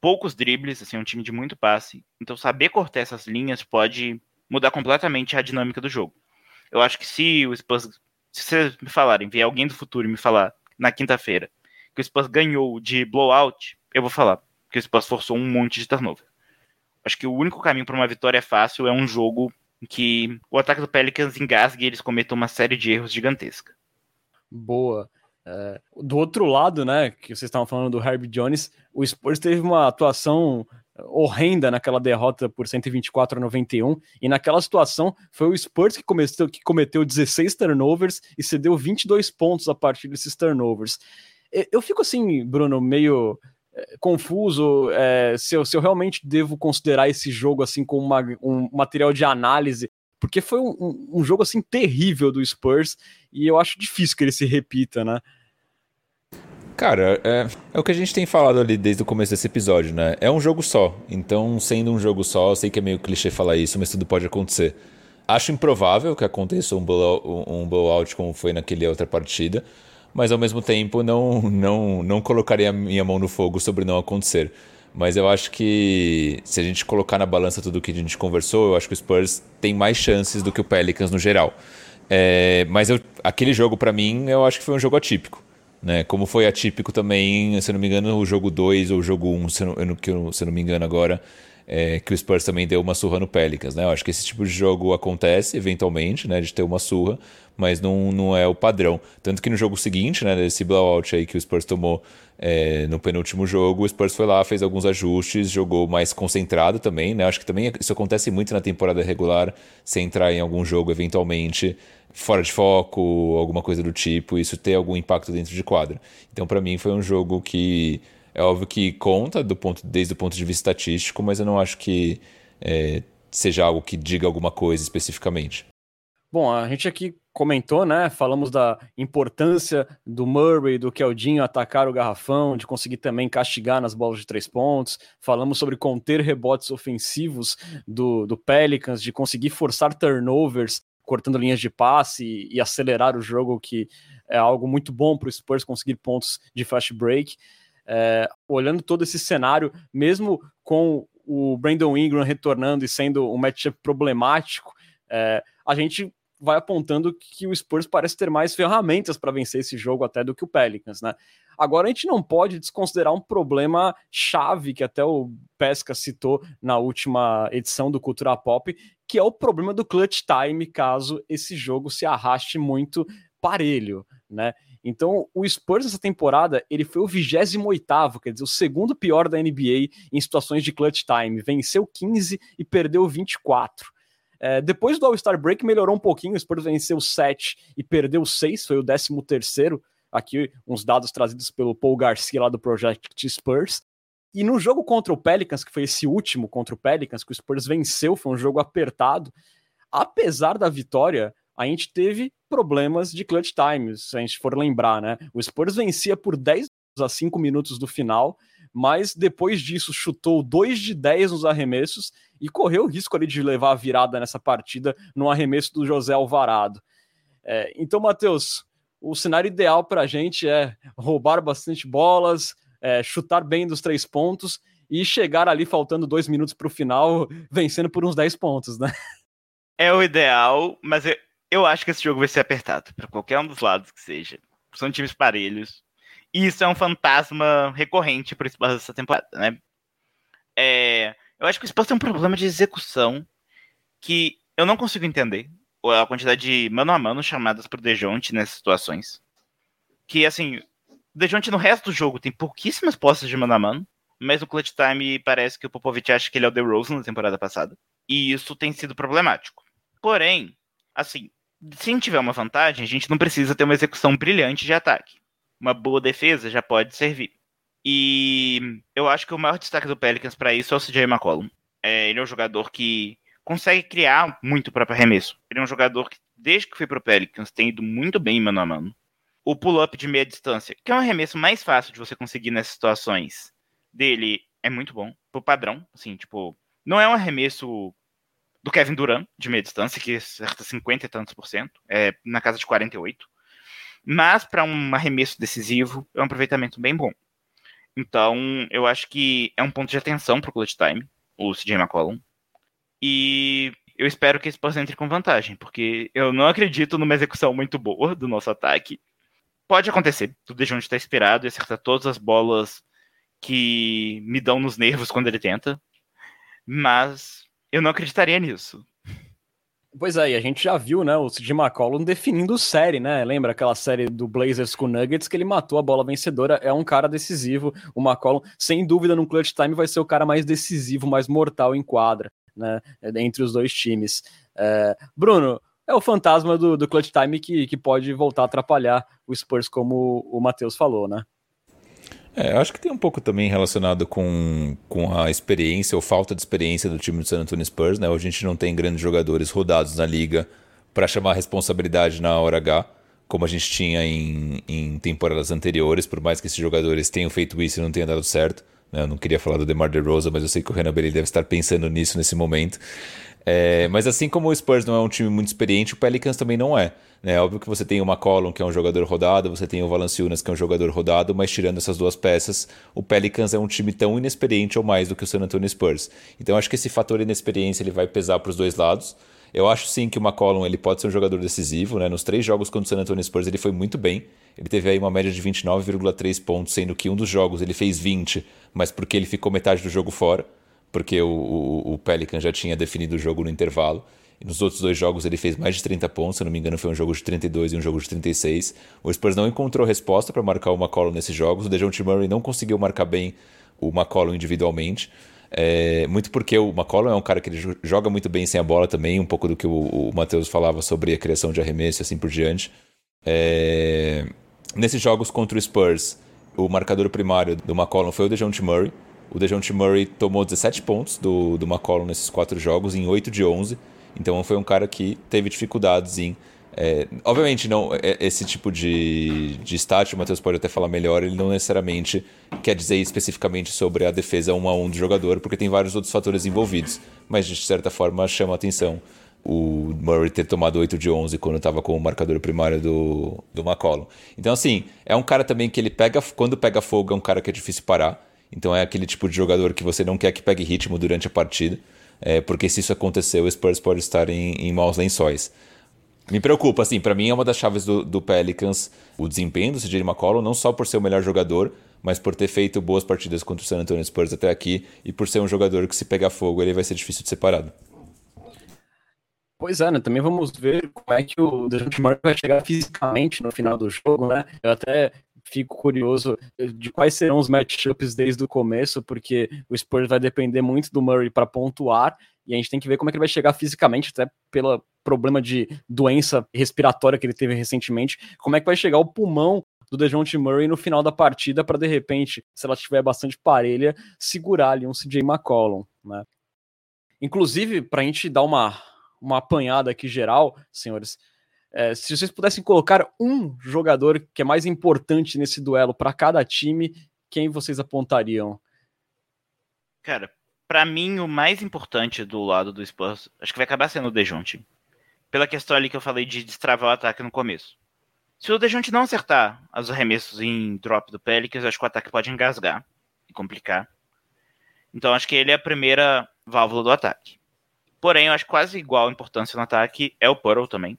[SPEAKER 2] poucos dribles, assim, é um time de muito passe. Então, saber cortar essas linhas pode mudar completamente a dinâmica do jogo. Eu acho que se o Spurs se vocês me falarem, vier alguém do futuro e me falar na quinta-feira que o Spurs ganhou de blowout, eu vou falar que o Spurs forçou um monte de turnover. Acho que o único caminho para uma vitória fácil é um jogo em que o ataque do Pelicans engasgue e eles cometam uma série de erros gigantesca.
[SPEAKER 1] Boa. É, do outro lado, né, que vocês estavam falando do Herb Jones, o Spurs teve uma atuação horrenda naquela derrota por 124 a 91, e naquela situação foi o Spurs que cometeu, que cometeu 16 turnovers e cedeu 22 pontos a partir desses turnovers. Eu fico assim, Bruno, meio é, confuso é, se, eu, se eu realmente devo considerar esse jogo assim como uma, um material de análise, porque foi um, um, um jogo assim terrível do Spurs e eu acho difícil que ele se repita, né?
[SPEAKER 3] Cara, é, é, o que a gente tem falado ali desde o começo desse episódio, né? É um jogo só. Então, sendo um jogo só, eu sei que é meio clichê falar isso, mas tudo pode acontecer. Acho improvável que aconteça um blowout, um blowout como foi naquela outra partida, mas ao mesmo tempo não, não, não colocaria minha mão no fogo sobre não acontecer. Mas eu acho que se a gente colocar na balança tudo o que a gente conversou, eu acho que o Spurs tem mais chances do que o Pelicans no geral. É, mas eu, aquele jogo, para mim, eu acho que foi um jogo atípico. Né? Como foi atípico também, se não me engano, o jogo 2 ou o jogo 1, um, se, não, eu, se não me engano agora, é, que o Spurs também deu uma surra no Pelicans. Né? Eu acho que esse tipo de jogo acontece eventualmente, né, de ter uma surra, mas não, não é o padrão. Tanto que no jogo seguinte, né, desse blowout aí que o Spurs tomou é, no penúltimo jogo, o Spurs foi lá, fez alguns ajustes, jogou mais concentrado também. Né? Acho que também isso acontece muito na temporada regular, se entrar em algum jogo eventualmente fora de foco, alguma coisa do tipo, isso ter algum impacto dentro de quadra. Então, para mim, foi um jogo que é óbvio que conta do ponto, desde o ponto de vista estatístico, mas eu não acho que é, seja algo que diga alguma coisa especificamente.
[SPEAKER 1] Bom, a gente aqui comentou, né? Falamos da importância do Murray, do Keldinho atacar o garrafão, de conseguir também castigar nas bolas de três pontos. Falamos sobre conter rebotes ofensivos do, do Pelicans, de conseguir forçar turnovers cortando linhas de passe e, e acelerar o jogo, que é algo muito bom para o Spurs conseguir pontos de fast break. É, olhando todo esse cenário, mesmo com o Brandon Ingram retornando e sendo um matchup problemático, é, a gente vai apontando que o Spurs parece ter mais ferramentas para vencer esse jogo até do que o Pelicans, né? Agora a gente não pode desconsiderar um problema chave que até o Pesca citou na última edição do Cultura Pop, que é o problema do clutch time, caso esse jogo se arraste muito parelho, né? Então, o Spurs essa temporada, ele foi o 28º, quer dizer, o segundo pior da NBA em situações de clutch time. Venceu 15 e perdeu 24. É, depois do All-Star Break melhorou um pouquinho, o Spurs venceu 7 e perdeu 6, foi o 13 terceiro. Aqui uns dados trazidos pelo Paul Garcia lá do Project Spurs. E no jogo contra o Pelicans, que foi esse último contra o Pelicans, que o Spurs venceu, foi um jogo apertado. Apesar da vitória, a gente teve problemas de clutch times, se a gente for lembrar, né? O Spurs vencia por 10 a 5 minutos do final, mas depois disso chutou 2 de 10 nos arremessos e correu o risco ali de levar a virada nessa partida no arremesso do José Alvarado. É, então, Matheus, o cenário ideal para a gente é roubar bastante bolas, é, chutar bem dos três pontos e chegar ali faltando dois minutos para o final, vencendo por uns 10 pontos, né?
[SPEAKER 2] É o ideal, mas eu, eu acho que esse jogo vai ser apertado, para qualquer um dos lados que seja. São times parelhos. E isso é um fantasma recorrente para o Spurs dessa temporada, né? É, eu acho que o Spurs tem um problema de execução que eu não consigo entender. A quantidade de mano a mano chamadas por Dejonte nessas situações. Que, assim, o Dejonte no resto do jogo tem pouquíssimas posses de mano a mano, mas no clutch time parece que o Popovich acha que ele é o DeRozan na temporada passada. E isso tem sido problemático. Porém, assim, se a gente tiver uma vantagem, a gente não precisa ter uma execução brilhante de ataque uma boa defesa já pode servir. E eu acho que o maior destaque do Pelicans para isso é o CJ McCollum. É, ele é um jogador que consegue criar muito o próprio arremesso. Ele é um jogador que, desde que foi pro Pelicans, tem ido muito bem mano a mano. O pull-up de meia distância, que é um arremesso mais fácil de você conseguir nessas situações, dele é muito bom. Pro padrão, assim, tipo, não é um arremesso do Kevin Durant de meia distância, que acerta 50 e tantos por cento, é na casa de 48. Mas para um arremesso decisivo, é um aproveitamento bem bom. Então, eu acho que é um ponto de atenção para o clutch time, o CJ McCollum. E eu espero que esse possa entre com vantagem, porque eu não acredito numa execução muito boa do nosso ataque. Pode acontecer, o Dejounte está inspirado e acerta todas as bolas que me dão nos nervos quando ele tenta, mas eu não acreditaria nisso.
[SPEAKER 1] Pois é, e a gente já viu, né, o CJ McCollum definindo série, né? Lembra aquela série do Blazers com Nuggets que ele matou a bola vencedora? É um cara decisivo. O McCollum, sem dúvida, no clutch time vai ser o cara mais decisivo, mais mortal em quadra, né? Entre os dois times. É... Bruno, é o fantasma do, do clutch time que, que pode voltar a atrapalhar o Spurs, como o Matheus falou, né?
[SPEAKER 3] É, acho que tem um pouco também relacionado com, com a experiência ou falta de experiência do time do San Antonio Spurs, né? A gente não tem grandes jogadores rodados na liga para chamar a responsabilidade na hora H, como a gente tinha em, em temporadas anteriores, por mais que esses jogadores tenham feito isso e não tenha dado certo. Né? Eu não queria falar do DeMar DeRozan, mas eu sei que o Renan Belli deve estar pensando nisso nesse momento. É, mas assim como o Spurs não é um time muito experiente, o Pelicans também não é. É óbvio que você tem o McCollum, que é um jogador rodado, você tem o Valanciunas, que é um jogador rodado, mas tirando essas duas peças, o Pelicans é um time tão inexperiente ou mais do que o San Antonio Spurs. Então acho que esse fator inexperiência ele vai pesar para os dois lados. Eu acho sim que o McCollum ele pode ser um jogador decisivo, né? Nos três jogos contra o San Antonio Spurs ele foi muito bem. Ele teve aí uma média de 29,3 pontos, sendo que um dos jogos ele fez 20, mas porque ele ficou metade do jogo fora, porque o, o, o Pelican já tinha definido o jogo no intervalo. Nos outros dois jogos ele fez mais de 30 pontos, se não me engano foi um jogo de 32 e um jogo de 36. O Spurs não encontrou resposta para marcar o McCollum nesses jogos. O DeJounte Murray não conseguiu marcar bem o McCollum individualmente. É, muito porque o McCollum é um cara que ele joga muito bem sem a bola também, um pouco do que o, o Matheus falava sobre a criação de arremesso e assim por diante. É, nesses jogos contra o Spurs, o marcador primário do McCollum foi o DeJounte Murray. O DeJounte Murray tomou 17 pontos do, do McCollum nesses quatro jogos, em 8 de 11. Então foi um cara que teve dificuldades em. É, obviamente, não é, esse tipo de, de estático, o Matheus pode até falar melhor, ele não necessariamente quer dizer especificamente sobre a defesa 1 a 1 do jogador, porque tem vários outros fatores envolvidos, mas de certa forma chama a atenção o Murray ter tomado 8 de 11 quando estava com o marcador primário do, do McCollum. Então, assim, é um cara também que ele pega, quando pega fogo, é um cara que é difícil parar. Então, é aquele tipo de jogador que você não quer que pegue ritmo durante a partida é, porque se isso acontecer, o Spurs pode estar em, em maus lençóis. Me preocupa, assim, para mim é uma das chaves do, do Pelicans o desempenho do CJ McCollum, não só por ser o melhor jogador, mas por ter feito boas partidas contra o San Antonio Spurs até aqui e por ser um jogador que se pegar fogo ele vai ser difícil de separado.
[SPEAKER 1] Pois é, né? Também vamos ver como é que o DeJounte Murray vai chegar fisicamente no final do jogo, né? Eu até fico curioso de quais serão os matchups desde o começo, porque o Spurs vai depender muito do Murray para pontuar e a gente tem que ver como é que ele vai chegar fisicamente, até pelo problema de doença respiratória que ele teve recentemente, como é que vai chegar o pulmão do DeJounte Murray no final da partida para de repente, se ela estiver bastante parelha, segurar ali um CJ McCollum, né? Inclusive, para a gente dar uma, uma apanhada aqui geral, senhores, é, se vocês pudessem colocar um jogador que é mais importante nesse duelo para cada time, quem vocês apontariam?
[SPEAKER 2] Cara, para mim o mais importante do lado do Spurs, acho que vai acabar sendo o Dejounte. Pela questão ali que eu falei de destravar o ataque no começo. Se o Dejounte não acertar os arremessos em drop do Pelicans, acho que o ataque pode engasgar e complicar. Então acho que ele é a primeira válvula do ataque. Porém, eu acho quase igual a importância no ataque é o Pearl também.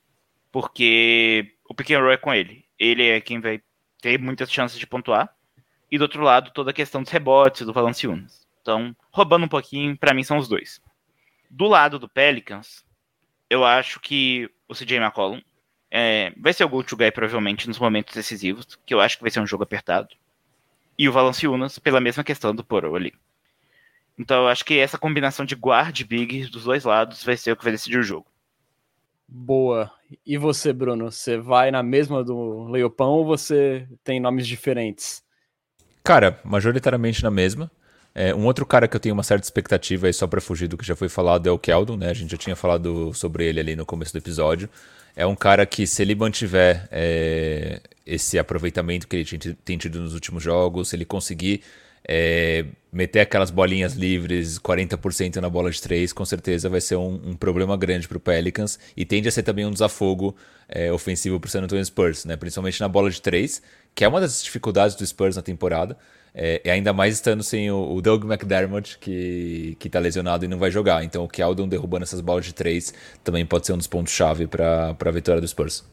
[SPEAKER 2] Porque o pick and é com ele. Ele é quem vai ter muitas chances de pontuar. E do outro lado, toda a questão dos rebotes, do Valanciunas. Então, roubando um pouquinho, para mim são os dois. Do lado do Pelicans, eu acho que o CJ McCollum é, vai ser o go-to guy provavelmente nos momentos decisivos, que eu acho que vai ser um jogo apertado. E o Valanciunas pela mesma questão do Poro ali. Então eu acho que essa combinação de guard big dos dois lados vai ser o que vai decidir o jogo.
[SPEAKER 1] Boa. E você, Bruno? Você vai na mesma do Leopão ou você tem nomes diferentes?
[SPEAKER 3] Cara, majoritariamente na mesma. É, um outro cara que eu tenho uma certa expectativa, aí só para fugir do que já foi falado, é o Keldon, né? A gente já tinha falado sobre ele ali no começo do episódio. É um cara que, se ele mantiver é, esse aproveitamento que ele tem tido nos últimos jogos, se ele conseguir é, meter aquelas bolinhas livres, 40% na bola de três, com certeza vai ser um, um problema grande para o Pelicans e tende a ser também um desafogo é, ofensivo para o San Antonio Spurs, né? principalmente na bola de três, que é uma das dificuldades do Spurs na temporada. É, e ainda mais estando sem o, o Doug McDermott, que, que tá lesionado e não vai jogar. Então o Keldon derrubando essas bolas de três também pode ser um dos pontos-chave para a vitória do Spurs.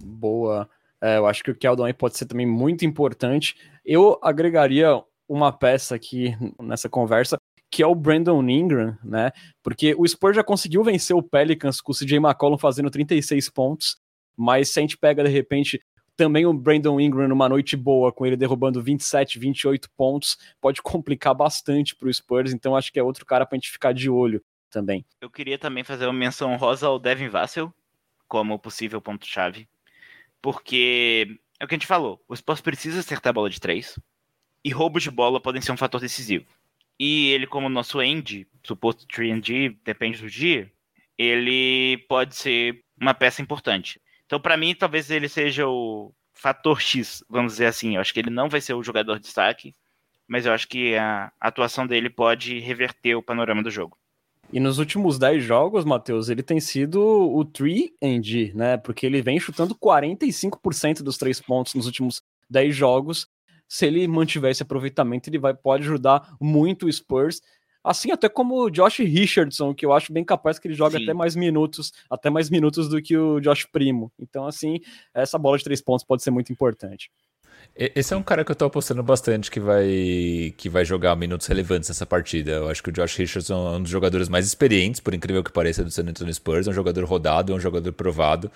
[SPEAKER 1] Boa. É, eu acho que o Keldon aí pode ser também muito importante. Eu agregaria uma peça aqui nessa conversa, que é o Brandon Ingram, né? Porque o Spurs já conseguiu vencer o Pelicans com o CJ McCollum fazendo 36 pontos, mas se a gente pega de repente também o Brandon Ingram numa noite boa, com ele derrubando 27, 28 pontos, pode complicar bastante para o Spurs, então acho que é outro cara para a gente ficar de olho também.
[SPEAKER 2] Eu queria também fazer uma menção rosa ao Devin Vassell como possível ponto-chave, porque é o que a gente falou, o Spurs precisa acertar a bola de três, e roubos de bola podem ser um fator decisivo. E ele, como nosso end, suposto 3D, depende do dia, ele pode ser uma peça importante. Então, para mim, talvez ele seja o fator X, vamos dizer assim. Eu acho que ele não vai ser o jogador de destaque, mas eu acho que a atuação dele pode reverter o panorama do jogo.
[SPEAKER 1] E nos últimos 10 jogos, Matheus, ele tem sido o 3 né? Porque ele vem chutando 45% dos três pontos nos últimos 10 jogos. Se ele mantiver esse aproveitamento, ele vai, pode ajudar muito o Spurs Assim, até como o Josh Richardson, que eu acho bem capaz que ele joga Sim. até mais minutos, até mais minutos do que o Josh Primo. Então, assim, essa bola de três pontos pode ser muito importante.
[SPEAKER 3] Esse é um cara que eu tô apostando bastante que vai, que vai jogar minutos relevantes nessa partida. Eu acho que o Josh Richardson é um dos jogadores mais experientes, por incrível que pareça, do San Antonio Spurs. É um jogador rodado, é um jogador provado.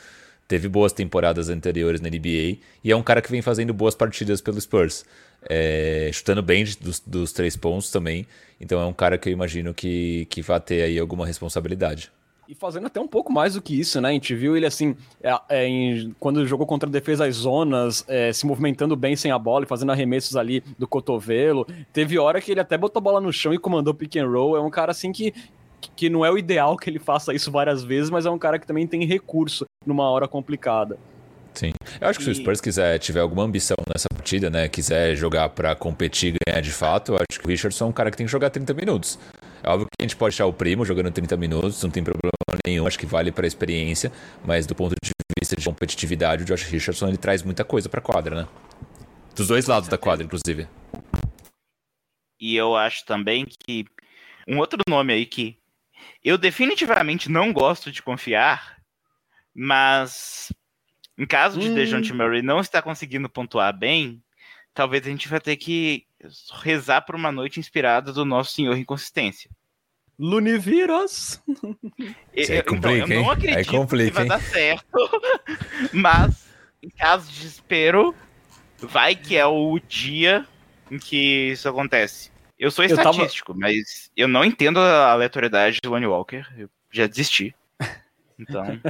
[SPEAKER 3] Teve boas temporadas anteriores na NBA e é um cara que vem fazendo boas partidas pelo Spurs é, chutando bem dos, dos, três pontos também. Então é um cara que eu imagino que, que vai ter aí alguma responsabilidade.
[SPEAKER 1] E fazendo até um pouco mais do que isso, né? A gente viu ele assim, é, é, em, quando jogou contra a defesa as zonas, é, se movimentando bem sem a bola e fazendo arremessos ali do cotovelo. Teve hora que ele até botou a bola no chão e comandou pick and roll. É um cara assim que, que não é o ideal que ele faça isso várias vezes, mas é um cara que também tem recurso numa hora complicada.
[SPEAKER 3] Sim. Eu acho que e... se o Spurs quiser, tiver alguma ambição nessa partida, né, quiser jogar para competir e ganhar de fato, eu acho que o Richardson é um cara que tem que jogar 30 minutos. É óbvio que a gente pode achar o primo jogando 30 minutos, não tem problema nenhum, acho que vale para a experiência, mas do ponto de vista de competitividade, o Josh Richardson ele traz muita coisa para a quadra, né? Dos dois lados da quadra, inclusive.
[SPEAKER 2] E eu acho também que um outro nome aí que eu definitivamente não gosto de confiar, mas em caso de hum. DeJounte Murray não estar conseguindo pontuar bem, talvez a gente vai ter que rezar por uma noite inspirada do nosso Senhor Inconsistência.
[SPEAKER 1] Lunivirus!
[SPEAKER 3] Isso é complica, então, eu não acredito
[SPEAKER 2] é complica, que vai dar certo, mas em caso de desespero, vai que é o dia em que isso acontece. Eu sou estatístico, eu tava... mas eu não entendo a aleatoriedade do Lonnie Walker. Eu já desisti. Então.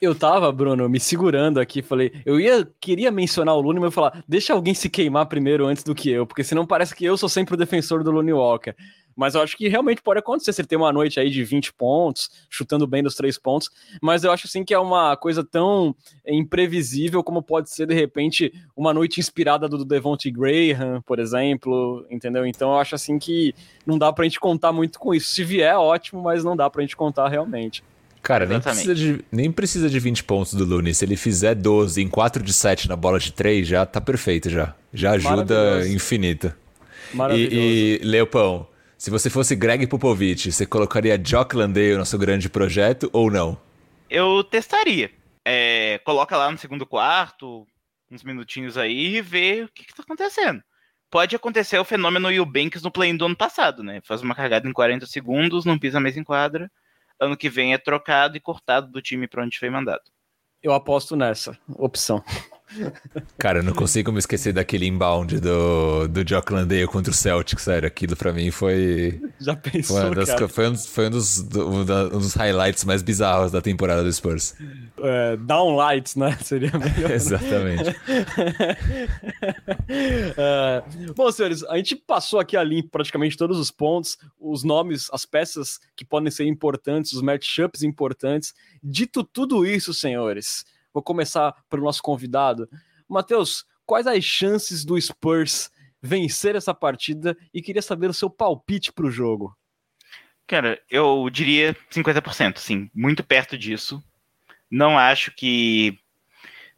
[SPEAKER 1] Eu tava, Bruno, me segurando aqui, falei, eu ia queria mencionar o Looney, mas eu falar, deixa alguém se queimar primeiro antes do que eu, porque senão parece que eu sou sempre o defensor do Looney Walker. Mas eu acho que realmente pode acontecer se ele tem uma noite aí de 20 pontos, chutando bem dos três pontos. Mas eu acho assim que é uma coisa tão imprevisível como pode ser, de repente, uma noite inspirada do Devontae Graham, por exemplo, entendeu? Então eu acho assim que não dá pra gente contar muito com isso. Se vier, ótimo, mas não dá pra gente contar realmente.
[SPEAKER 3] Cara, nem precisa, de, nem precisa de 20 pontos do Looney. Se ele fizer 12 em 4 de 7 na bola de 3, já tá perfeito já. Já ajuda infinita. Maravilhoso. E, e Leopão, se você fosse Greg Popovich, você colocaria Jock Landale no seu grande projeto ou não?
[SPEAKER 2] Eu testaria. É, coloca lá no segundo quarto, uns minutinhos aí e vê o que, que tá acontecendo. Pode acontecer o fenômeno Eubanks no play do ano passado, né? Faz uma carregada em 40 segundos, não pisa mais em quadra. Ano que vem é trocado e cortado do time para onde foi mandado.
[SPEAKER 1] Eu aposto nessa opção.
[SPEAKER 3] Cara, eu não consigo me esquecer daquele inbound do, do Jock Landale contra o Celtic, sério. Aquilo pra mim foi.
[SPEAKER 1] Já pensou, foi,
[SPEAKER 3] das, foi, um, foi um, dos, do, um, dos highlights mais bizarros da temporada do Spurs.
[SPEAKER 1] É, downlights, né? Seria melhor.
[SPEAKER 3] Exatamente.
[SPEAKER 1] é, bom, senhores, a gente passou aqui a limpo praticamente todos os pontos, os nomes, as peças que podem ser importantes, os matchups importantes. Dito tudo isso, senhores Vou começar pelo nosso convidado. Matheus, quais as chances do Spurs vencer essa partida e queria saber o seu palpite para o jogo.
[SPEAKER 2] Cara, eu diria 50%, sim, muito perto disso. Não acho que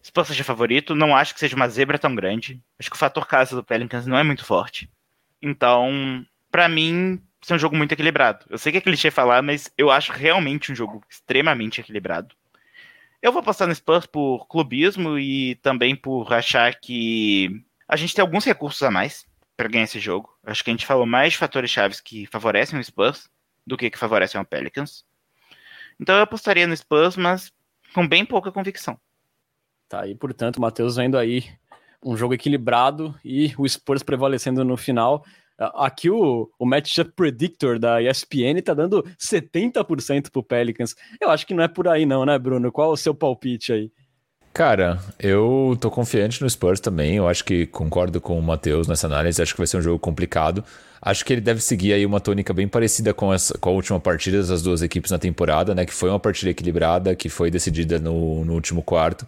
[SPEAKER 2] Spurs seja favorito, não acho que seja uma zebra tão grande. Acho que o fator casa do Pelicans não é muito forte. Então, para mim, é um jogo muito equilibrado. Eu sei que é clichê falar, mas eu acho realmente um jogo extremamente equilibrado. Eu vou passar no Spurs por clubismo e também por achar que a gente tem alguns recursos a mais para ganhar esse jogo. Acho que a gente falou mais de fatores chaves que favorecem o Spurs do que que favorecem o Pelicans. Então eu apostaria no Spurs, mas com bem pouca convicção.
[SPEAKER 1] Tá, e portanto, Matheus vendo aí um jogo equilibrado e o Spurs prevalecendo no final. Aqui o, o Matchup Predictor da ESPN tá dando 70% pro Pelicans. Eu acho que não é por aí não, né, Bruno? Qual o seu palpite aí?
[SPEAKER 3] Cara, eu tô confiante no Spurs também. Eu acho que concordo com o Matheus nessa análise. Acho que vai ser um jogo complicado. Acho que ele deve seguir aí uma tônica bem parecida com, essa, com a última partida das duas equipes na temporada, né? Que foi uma partida equilibrada, que foi decidida no, no último quarto.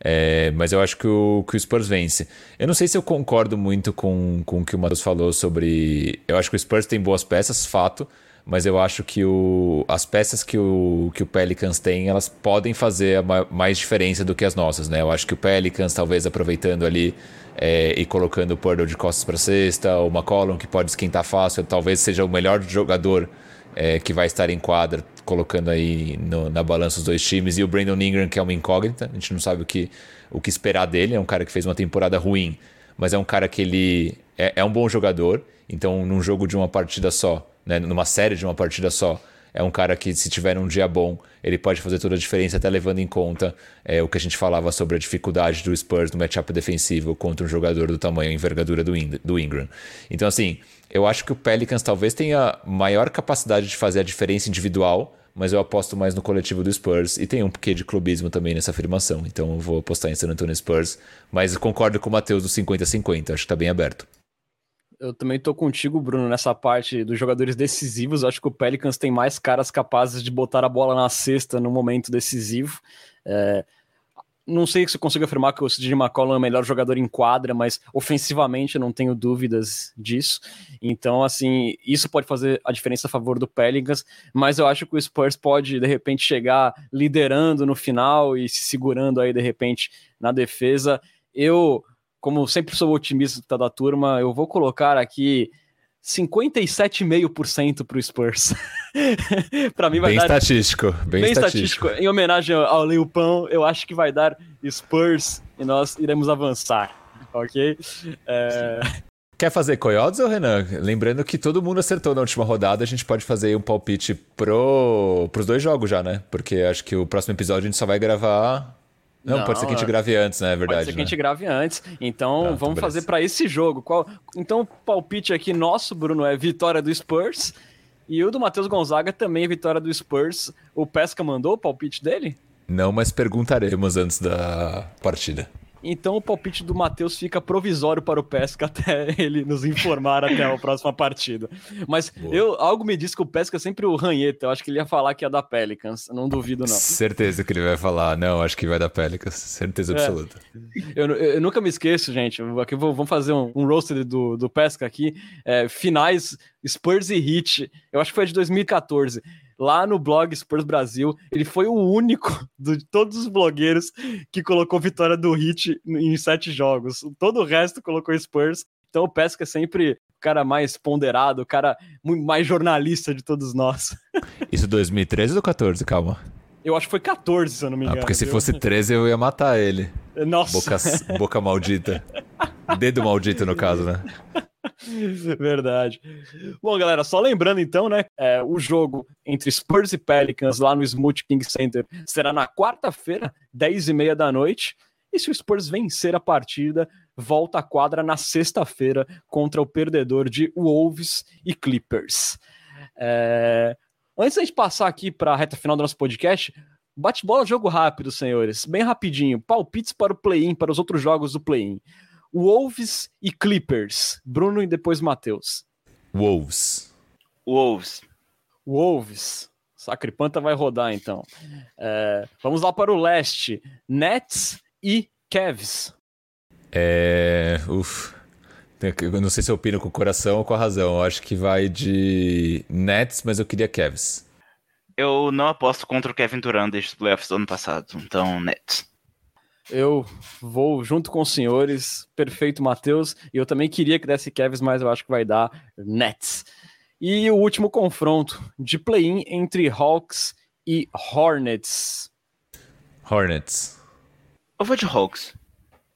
[SPEAKER 3] É, mas eu acho que o, que o Spurs vence. Eu não sei se eu concordo muito com, com o que o Matheus falou sobre. Eu acho que o Spurs tem boas peças, fato, mas eu acho que o, as peças que o, que o Pelicans tem, elas podem fazer mais diferença do que as nossas, né? Eu acho que o Pelicans, talvez aproveitando ali é, e colocando o Purdle de costas para cesta, o McCollum, que pode esquentar fácil, talvez seja o melhor jogador é, que vai estar em quadra, colocando aí no, na balança os dois times, e o Brandon Ingram, que é uma incógnita, a gente não sabe o que, o que esperar dele, é um cara que fez uma temporada ruim, mas é um cara que ele é, é um bom jogador, então num jogo de uma partida só, né, numa série de uma partida só, é um cara que, se tiver um dia bom, ele pode fazer toda a diferença, até levando em conta é, o que a gente falava sobre a dificuldade do Spurs no matchup defensivo contra um jogador do tamanho e envergadura do, do Ingram. Então, assim, eu acho que o Pelicans talvez tenha maior capacidade de fazer a diferença individual, mas eu aposto mais no coletivo do Spurs e tem um quê de clubismo também nessa afirmação. Então eu vou apostar em San Antonio Spurs, mas concordo com o Matheus do 50-50, acho que tá bem aberto.
[SPEAKER 1] Eu também tô contigo, Bruno, nessa parte dos jogadores decisivos. acho que o Pelicans tem mais caras capazes de botar a bola na cesta no momento decisivo. É, não sei se eu consigo afirmar que o CJ McCollum é o melhor jogador em quadra, mas ofensivamente eu não tenho dúvidas disso. Então, assim, isso pode fazer a diferença a favor do Pelicans, mas eu acho que o Spurs pode, de repente, chegar liderando no final e se segurando aí, de repente, na defesa. Eu, como sempre sou otimista da turma, eu vou colocar aqui 57,5% para o Spurs. para mim vai
[SPEAKER 3] bem
[SPEAKER 1] dar.
[SPEAKER 3] Estatístico, bem, bem estatístico.
[SPEAKER 1] estatístico. Em homenagem ao Leopão, eu acho que vai dar Spurs e nós iremos avançar, ok? É...
[SPEAKER 3] Quer fazer coyotes ou Renan? Lembrando que todo mundo acertou na última rodada, a gente pode fazer um palpite pro... pros dois jogos já, né? Porque acho que o próximo episódio a gente só vai gravar Não, pode ser que a gente grave antes, né? É verdade.
[SPEAKER 1] Pode ser que
[SPEAKER 3] né?
[SPEAKER 1] a gente grave antes. Então,
[SPEAKER 3] Tá,
[SPEAKER 1] vamos fazer para esse jogo. Qual... Então, o palpite aqui nosso, Bruno, é vitória do Spurs. E o do Matheus Gonzaga também é vitória do Spurs. O Pesca mandou o palpite dele?
[SPEAKER 3] Não, mas perguntaremos antes da partida.
[SPEAKER 1] Então o palpite do Matheus fica provisório para o Pesca até ele nos informar até a próxima partida. Mas
[SPEAKER 3] Boa.
[SPEAKER 1] eu, algo me diz que o Pesca é sempre o ranheta. Eu acho que ele ia falar que ia dar Pelicans. Não duvido, não.
[SPEAKER 3] Certeza que ele vai falar. Não, acho que vai dar Pelicans. Certeza
[SPEAKER 1] É.
[SPEAKER 3] absoluta.
[SPEAKER 1] Eu, eu- eu nunca me esqueço, gente. Aqui vou- vamos fazer um, um roasted do, do Pesca aqui. É, finais Spurs e Heat. Eu acho que foi de 2014. Lá no blog Spurs Brasil, ele foi o único de todos os blogueiros que colocou vitória do Heat em sete jogos. Todo o resto colocou Spurs. Então o Pesca é sempre o cara mais ponderado, o cara mais jornalista de todos nós.
[SPEAKER 3] Isso 2013 ou 14? Calma.
[SPEAKER 1] Eu acho que foi 14, se eu não me
[SPEAKER 3] Ah,
[SPEAKER 1] engano.
[SPEAKER 3] porque se
[SPEAKER 1] viu?
[SPEAKER 3] fosse 13 eu ia matar ele.
[SPEAKER 1] Nossa.
[SPEAKER 3] Boca, boca maldita. Dedo maldito, no caso, né?
[SPEAKER 1] Verdade. Bom, galera, só lembrando então, né? é, o jogo entre Spurs e Pelicans lá no Smooth King Center será na quarta-feira, 10h30 da noite. E se o Spurs vencer a partida, volta à quadra na sexta-feira contra o perdedor de Wolves e Clippers. É, Antes da gente passar aqui para a reta final do nosso podcast, bate-bola jogo rápido, senhores. Bem rapidinho. Palpites para o play-in, para os outros jogos do play-in. Wolves e Clippers. Bruno e depois Matheus.
[SPEAKER 3] Wolves.
[SPEAKER 2] Wolves.
[SPEAKER 1] Wolves. Sacripanta vai rodar então. É, vamos lá para o leste. Nets e Cavs.
[SPEAKER 3] É. Uf. Eu não sei se eu opino com o coração ou com a razão. Eu acho que vai de Nets, mas eu queria Cavs.
[SPEAKER 2] Eu não aposto contra o Kevin Durant desde os playoffs do ano passado, então Nets.
[SPEAKER 1] Eu vou junto com os senhores. Perfeito, Matheus. E eu também queria que desse Cavs, mas eu acho que vai dar Nets. E o último confronto de play-in entre Hawks e Hornets.
[SPEAKER 3] Hornets.
[SPEAKER 2] Eu vou de Hawks.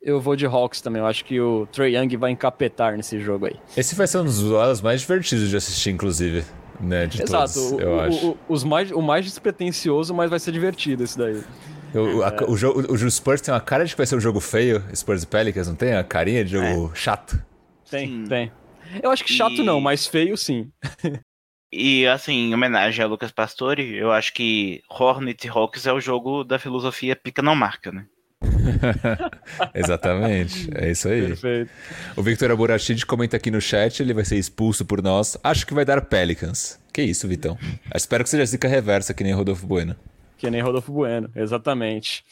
[SPEAKER 1] Eu vou de Hawks também. Eu acho que o Trey Young vai encapetar nesse jogo aí.
[SPEAKER 3] Esse vai ser um dos duelos mais divertidos de assistir, inclusive. Né, de
[SPEAKER 1] Exato.
[SPEAKER 3] todos,
[SPEAKER 1] o,
[SPEAKER 3] eu
[SPEAKER 1] o-
[SPEAKER 3] acho.
[SPEAKER 1] o- os mais, o mais despretensioso, mas vai ser divertido esse daí.
[SPEAKER 3] O, a- o, jogo, o Spurs tem uma cara de que vai ser um jogo feio, Spurs e Pelicans, não tem? A carinha de jogo chato.
[SPEAKER 1] Tem,
[SPEAKER 2] Sim.
[SPEAKER 1] tem. Eu acho que chato
[SPEAKER 2] E-
[SPEAKER 1] não, mas feio sim.
[SPEAKER 2] E assim, em homenagem a Lucas Pastore, eu acho que Hornets e Hawks é o jogo da filosofia pica não marca, né?
[SPEAKER 3] Exatamente, é isso aí.
[SPEAKER 1] Perfeito.
[SPEAKER 3] O Victor Aburachid comenta aqui no chat, ele vai ser expulso por nós. Acho que vai dar Pelicans. Que isso, Vitão? Espero que seja zica reversa, que nem Rodolfo Bueno.
[SPEAKER 1] Que nem Rodolfo Bueno, exatamente.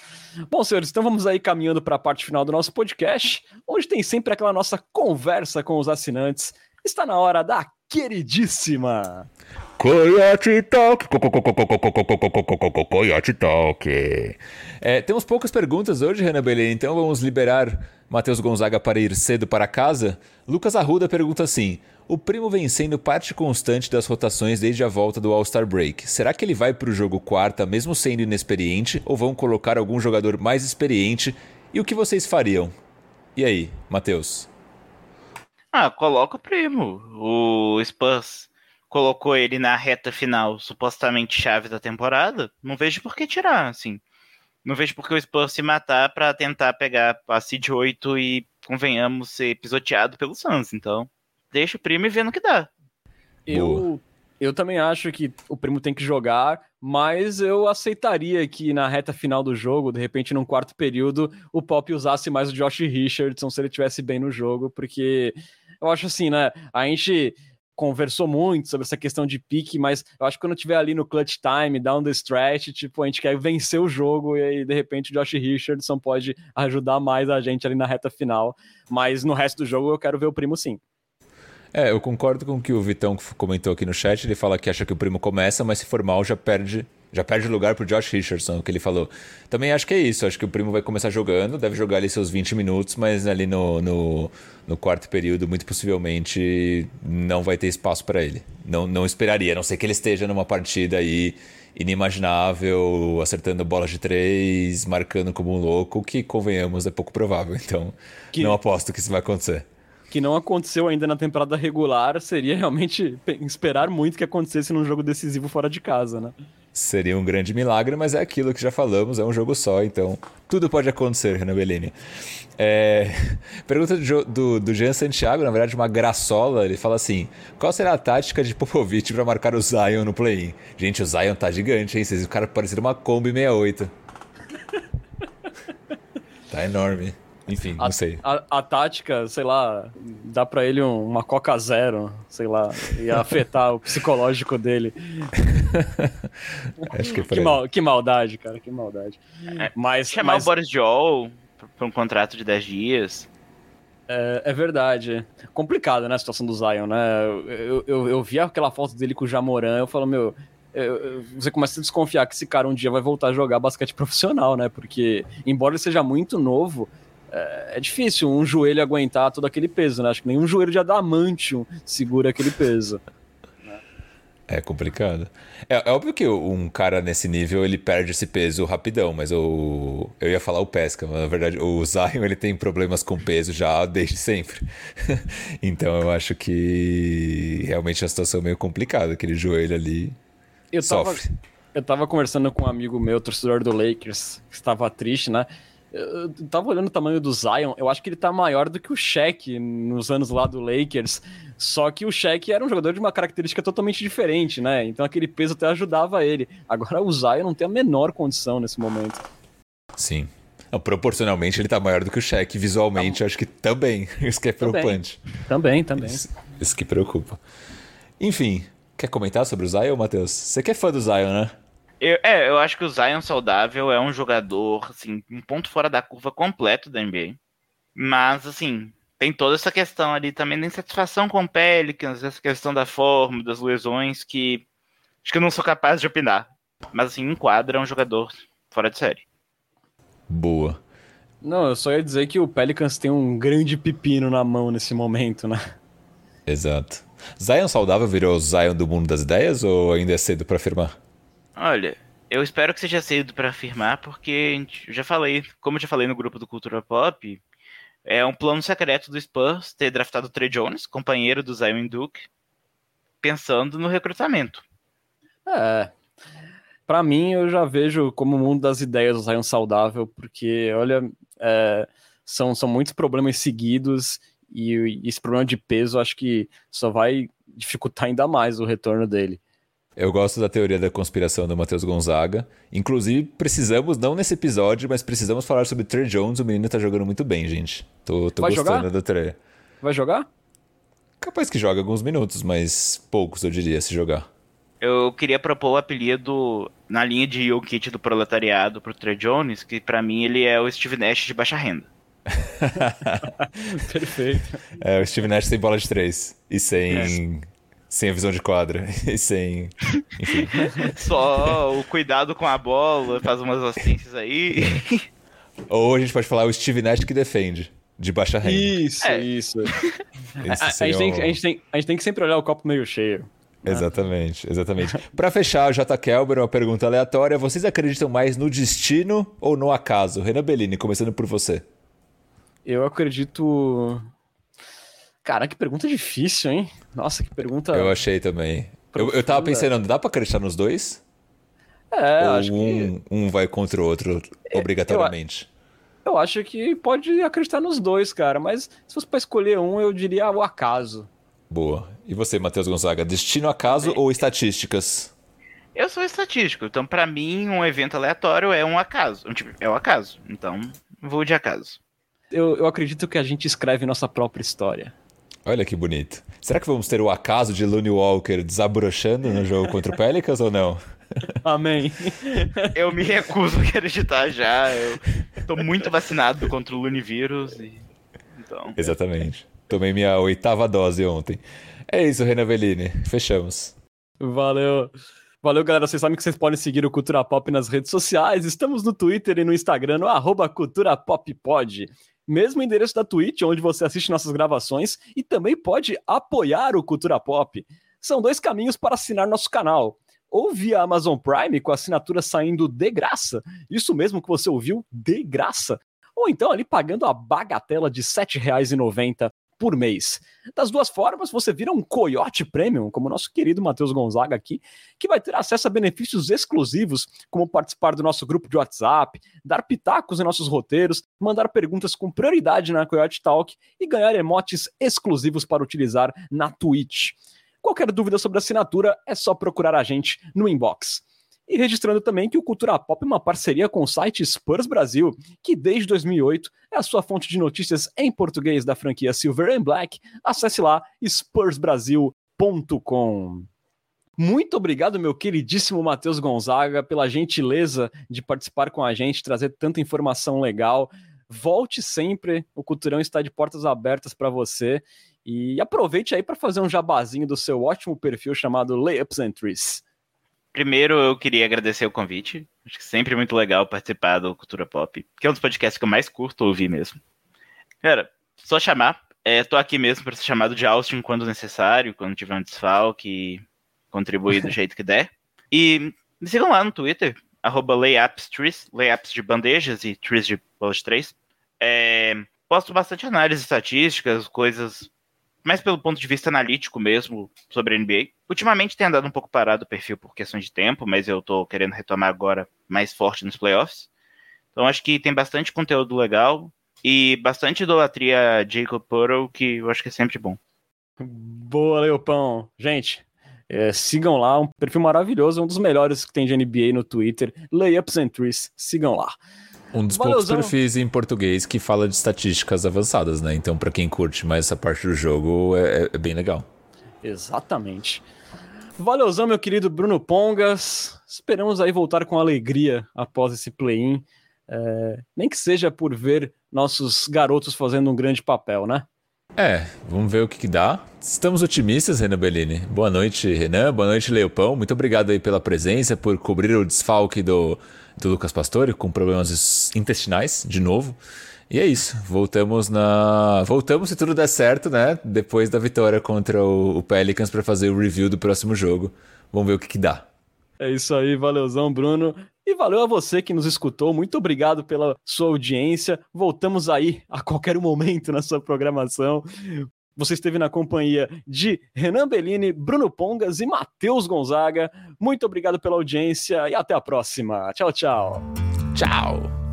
[SPEAKER 1] Bom, senhores, então vamos aí caminhando para a parte final do nosso podcast, onde tem sempre aquela nossa conversa com os assinantes. Está na hora da queridíssima.
[SPEAKER 3] Coyote Talk, Coyote Talk. É, temos poucas perguntas hoje, Renan Belém, então vamos liberar Matheus Gonzaga para ir cedo para casa. Lucas Arruda pergunta assim: O primo vem sendo parte constante das rotações desde a volta do All-Star Break. Será que ele vai para o jogo quarta, mesmo sendo inexperiente, ou vão colocar algum jogador mais experiente? E o que vocês fariam? E aí, Matheus?
[SPEAKER 2] Ah, coloca o primo. O Spurs colocou ele na reta final, supostamente chave da temporada. Não vejo por que tirar, assim. Não vejo por que o Spurs se matar pra tentar pegar a seed 8 e, convenhamos, ser pisoteado pelo Suns. Então, deixa o primo e vê no que dá.
[SPEAKER 1] Eu, eu também acho que o primo tem que jogar, mas eu aceitaria que na reta final do jogo, de repente num quarto período, o Pop usasse mais o Josh Richardson se ele tivesse bem no jogo, porque eu acho assim, né? A gente conversou muito sobre essa questão de pique, mas eu acho que quando tiver ali no clutch time, down the stretch, tipo, a gente quer vencer o jogo e aí, de repente, o Josh Richardson pode ajudar mais a gente ali na reta final. Mas no resto do jogo eu quero ver o primo sim.
[SPEAKER 3] É, eu concordo com o que o Vitão comentou aqui no chat. Ele fala que acha que o primo começa, mas se for mal já perde, já perde lugar pro Josh Richardson, o que ele falou. Também acho que é isso. Acho que o primo vai começar jogando, deve jogar ali seus 20 minutos, mas ali no, no, no quarto período, muito possivelmente, não vai ter espaço para ele. Não, não esperaria, a não ser que ele esteja numa partida aí inimaginável, acertando bolas de três, marcando como um louco, que convenhamos é pouco provável. Então,
[SPEAKER 1] Que-
[SPEAKER 3] não aposto que isso vai acontecer.
[SPEAKER 1] Que não aconteceu ainda na temporada regular, seria realmente pe- esperar muito que acontecesse num jogo decisivo fora de casa, né?
[SPEAKER 3] Seria um grande milagre, mas é aquilo que já falamos, é um jogo só, então tudo pode acontecer, Renan Bellini. É... Pergunta do, do, do Jean Santiago, na verdade, uma graçola. Ele fala assim: qual será a tática de Popovich para marcar o Zion no play-in? Gente, o Zion tá gigante, hein? Vocês o cara parecendo uma Kombi 68. tá enorme. Enfim,
[SPEAKER 1] a,
[SPEAKER 3] não sei.
[SPEAKER 1] A, a, tática, sei lá, dá para ele um, uma Coca Zero, sei lá, ia afetar o psicológico dele.
[SPEAKER 3] Acho que, é
[SPEAKER 1] que, mal, que, maldade, cara, que maldade.
[SPEAKER 2] É, mas, chamar mas... o Boris Joel para um contrato de 10 dias.
[SPEAKER 1] É, é, verdade. Complicado, né, a situação do Zion, né? Eu, eu, eu vi aquela foto dele com o Jamoran, eu falo, meu, você começa a desconfiar que esse cara um dia vai voltar a jogar basquete profissional, né? Porque, embora ele seja muito novo, é, é, difícil um joelho aguentar todo aquele peso, né? Acho que nenhum joelho de adamantium segura aquele peso.
[SPEAKER 3] É complicado. É, é, óbvio que um cara nesse nível ele perde esse peso rapidão, mas o eu ia falar o pesca, mas na verdade o Zion ele tem problemas com peso já desde sempre. então eu acho que realmente é uma situação meio complicada, aquele joelho ali eu tava, sofre.
[SPEAKER 1] Eu tava conversando com um amigo meu, torcedor do Lakers, que estava triste, né? Eu tava olhando o tamanho do Zion, eu acho que ele tá maior do que o Shaq nos anos lá do Lakers. Só que o Shaq era um jogador de uma característica totalmente diferente, né? Então aquele peso até ajudava ele. Agora o Zion não tem a menor condição nesse momento.
[SPEAKER 3] Sim. Não, proporcionalmente ele tá maior do que o Shaq, visualmente tá. acho que também. Isso que é preocupante.
[SPEAKER 1] Também, também.
[SPEAKER 3] Isso, isso que preocupa. Enfim, quer comentar sobre o Zion, Matheus? Você que é fã do Zion, né?
[SPEAKER 2] Eu, é, eu acho que o Zion saudável é um jogador, assim, um ponto fora da curva completo da NBA. Mas, assim, tem toda essa questão ali também da insatisfação com o Pelicans, essa questão da forma, das lesões, que acho que eu não sou capaz de opinar. Mas, assim, enquadra um jogador fora de série.
[SPEAKER 3] Boa.
[SPEAKER 1] Não, eu só ia dizer que o Pelicans tem um grande pepino na mão nesse momento, né?
[SPEAKER 3] Exato. Zion saudável virou o Zion do mundo das ideias ou ainda é cedo para afirmar?
[SPEAKER 2] Olha, eu espero que seja cedo para afirmar, porque eu já falei, como eu já falei no grupo do Cultura Pop, é um plano secreto do Spurs ter draftado o Trey Jones, companheiro do Zion Duke, pensando no recrutamento.
[SPEAKER 1] É. Para mim, eu já vejo como o mundo das ideias o Zion saudável, porque, olha, é, são, são muitos problemas seguidos e, e esse problema de peso acho que só vai dificultar ainda mais o retorno dele.
[SPEAKER 3] Eu gosto da teoria da conspiração do Matheus Gonzaga. Inclusive, precisamos, não nesse episódio, mas precisamos falar sobre Trey Jones. O menino tá jogando muito bem, gente. Tô, tô gostando jogar? do Trey.
[SPEAKER 1] Vai jogar?
[SPEAKER 3] Capaz que joga alguns minutos, mas poucos, eu diria, se jogar.
[SPEAKER 2] Eu queria propor o apelido na linha de Kit do proletariado pro Trey Jones, que para mim ele é o Steve Nash de baixa renda.
[SPEAKER 1] Perfeito.
[SPEAKER 3] É, o Steve Nash sem bola de três. E sem. É sem a visão de quadra e sem. Enfim.
[SPEAKER 2] Só o cuidado com a bola, faz umas assistências aí.
[SPEAKER 3] Ou a gente pode falar o Steve Nash que defende, de baixa renda.
[SPEAKER 1] Isso, é. isso. A, a, gente tem, a, gente tem, a gente tem que sempre olhar o copo meio cheio.
[SPEAKER 3] Né? Exatamente, exatamente. Para fechar, o J. Kelber, uma pergunta aleatória. Vocês acreditam mais no destino ou no acaso? Renan Bellini, começando por você.
[SPEAKER 1] Eu acredito Cara, que pergunta difícil, hein? Nossa, que pergunta.
[SPEAKER 3] Eu achei também. Eu, eu tava pensando, dá pra acreditar nos dois?
[SPEAKER 1] É,
[SPEAKER 3] Ou
[SPEAKER 1] acho
[SPEAKER 3] um,
[SPEAKER 1] que.
[SPEAKER 3] Um vai contra o outro obrigatoriamente.
[SPEAKER 1] Eu, eu, acho que pode acreditar nos dois, cara. Mas se fosse pra escolher um, eu diria o acaso.
[SPEAKER 3] Boa. E você, Matheus Gonzaga? Destino acaso ou estatísticas?
[SPEAKER 2] Eu sou estatístico, então para mim um evento aleatório é um acaso. Tipo, é o um acaso. Então, vou de acaso.
[SPEAKER 1] Eu, eu acredito que a gente escreve nossa própria história.
[SPEAKER 3] Olha que bonito. Será que vamos ter o acaso de Looney Walker desabrochando no jogo contra o Pelicans ou não?
[SPEAKER 1] Amém.
[SPEAKER 2] Eu me recuso a acreditar já. Eu tô muito vacinado contra o Looney vírus. E... Então...
[SPEAKER 3] Exatamente. Tomei minha oitava dose ontem. É isso, Renan Bellini. Fechamos.
[SPEAKER 1] Valeu. Valeu, galera. Vocês sabem que vocês podem seguir o Cultura Pop nas redes sociais. Estamos no Twitter e no Instagram, no arroba Cultura Pop Pod mesmo endereço da Twitch, onde você assiste nossas gravações e também pode apoiar o Cultura Pop. São dois caminhos para assinar nosso canal. Ou via Amazon Prime, com a assinatura saindo de graça, isso mesmo que você ouviu, de graça. Ou então ali pagando a bagatela de R$ 7,90 por mês. Das duas formas, você vira um Coyote Premium, como o nosso querido Matheus Gonzaga aqui, que vai ter acesso a benefícios exclusivos, como participar do nosso grupo de WhatsApp, dar pitacos em nossos roteiros, mandar perguntas com prioridade na Coyote Talk e ganhar emotes exclusivos para utilizar na Twitch. Qualquer dúvida sobre a assinatura é só procurar a gente no inbox. E registrando também que o Cultura Pop é uma parceria com o site Spurs Brasil, que desde 2008 é a sua fonte de notícias em português da franquia Silver and Black. Acesse lá spursbrasil.com. Muito obrigado, meu queridíssimo Matheus Gonzaga, pela gentileza de participar com a gente, trazer tanta informação legal. Volte sempre, o Culturão está de portas abertas para você. E aproveite aí para fazer um jabazinho do seu ótimo perfil chamado Layups and Trees.
[SPEAKER 2] Primeiro, eu queria agradecer o convite. Acho que sempre é muito legal participar do Cultura Pop, que é um dos podcasts que eu mais curto ouvir mesmo. Cara, só chamar. É, tô aqui mesmo para ser chamado de Austin quando necessário, quando tiver um desfalque, contribuir do jeito que der. E me sigam lá no Twitter, arroba layapstrees, layups de bandejas e trees de bola de três. É, posto bastante análise estatísticas, coisas mais pelo ponto de vista analítico mesmo sobre a NBA. Ultimamente tem andado um pouco parado o perfil por questão de tempo, mas eu tô querendo retomar agora mais forte nos playoffs. Então acho que tem bastante conteúdo legal e bastante idolatria Jacob Purtle, que eu acho que é sempre bom.
[SPEAKER 1] Boa, Leopão. Gente, é, sigam lá, um perfil maravilhoso, um dos melhores que tem de NBA no Twitter, Layups and Trees, sigam lá.
[SPEAKER 3] Um dos Valeuzão. poucos perfis em português que fala de estatísticas avançadas, né? Então, para quem curte mais essa parte do jogo, é, é, bem legal.
[SPEAKER 1] Exatamente. Valeuzão, meu querido Bruno Pongas. Esperamos aí voltar com alegria após esse play-in. É, nem que seja por ver nossos garotos fazendo um grande papel, né?
[SPEAKER 3] É, vamos ver o que, que dá. Estamos otimistas, Renan Bellini. Boa noite, Renan. Boa noite, Leopão. Muito obrigado aí pela presença, por cobrir o desfalque do, do Lucas Pastore com problemas intestinais, de novo. E é isso. Voltamos na. Voltamos se tudo der certo, né? Depois da vitória contra o, Pelicans para fazer o review do próximo jogo. Vamos ver o que, que dá.
[SPEAKER 1] É isso aí, valeuzão, Bruno. E valeu a você que nos escutou. Muito obrigado pela sua audiência. Voltamos aí a qualquer momento na sua programação. Você esteve na companhia de Renan Bellini, Bruno Pongas e Matheus Gonzaga. Muito obrigado pela audiência e até a próxima. Tchau, tchau.
[SPEAKER 3] Tchau.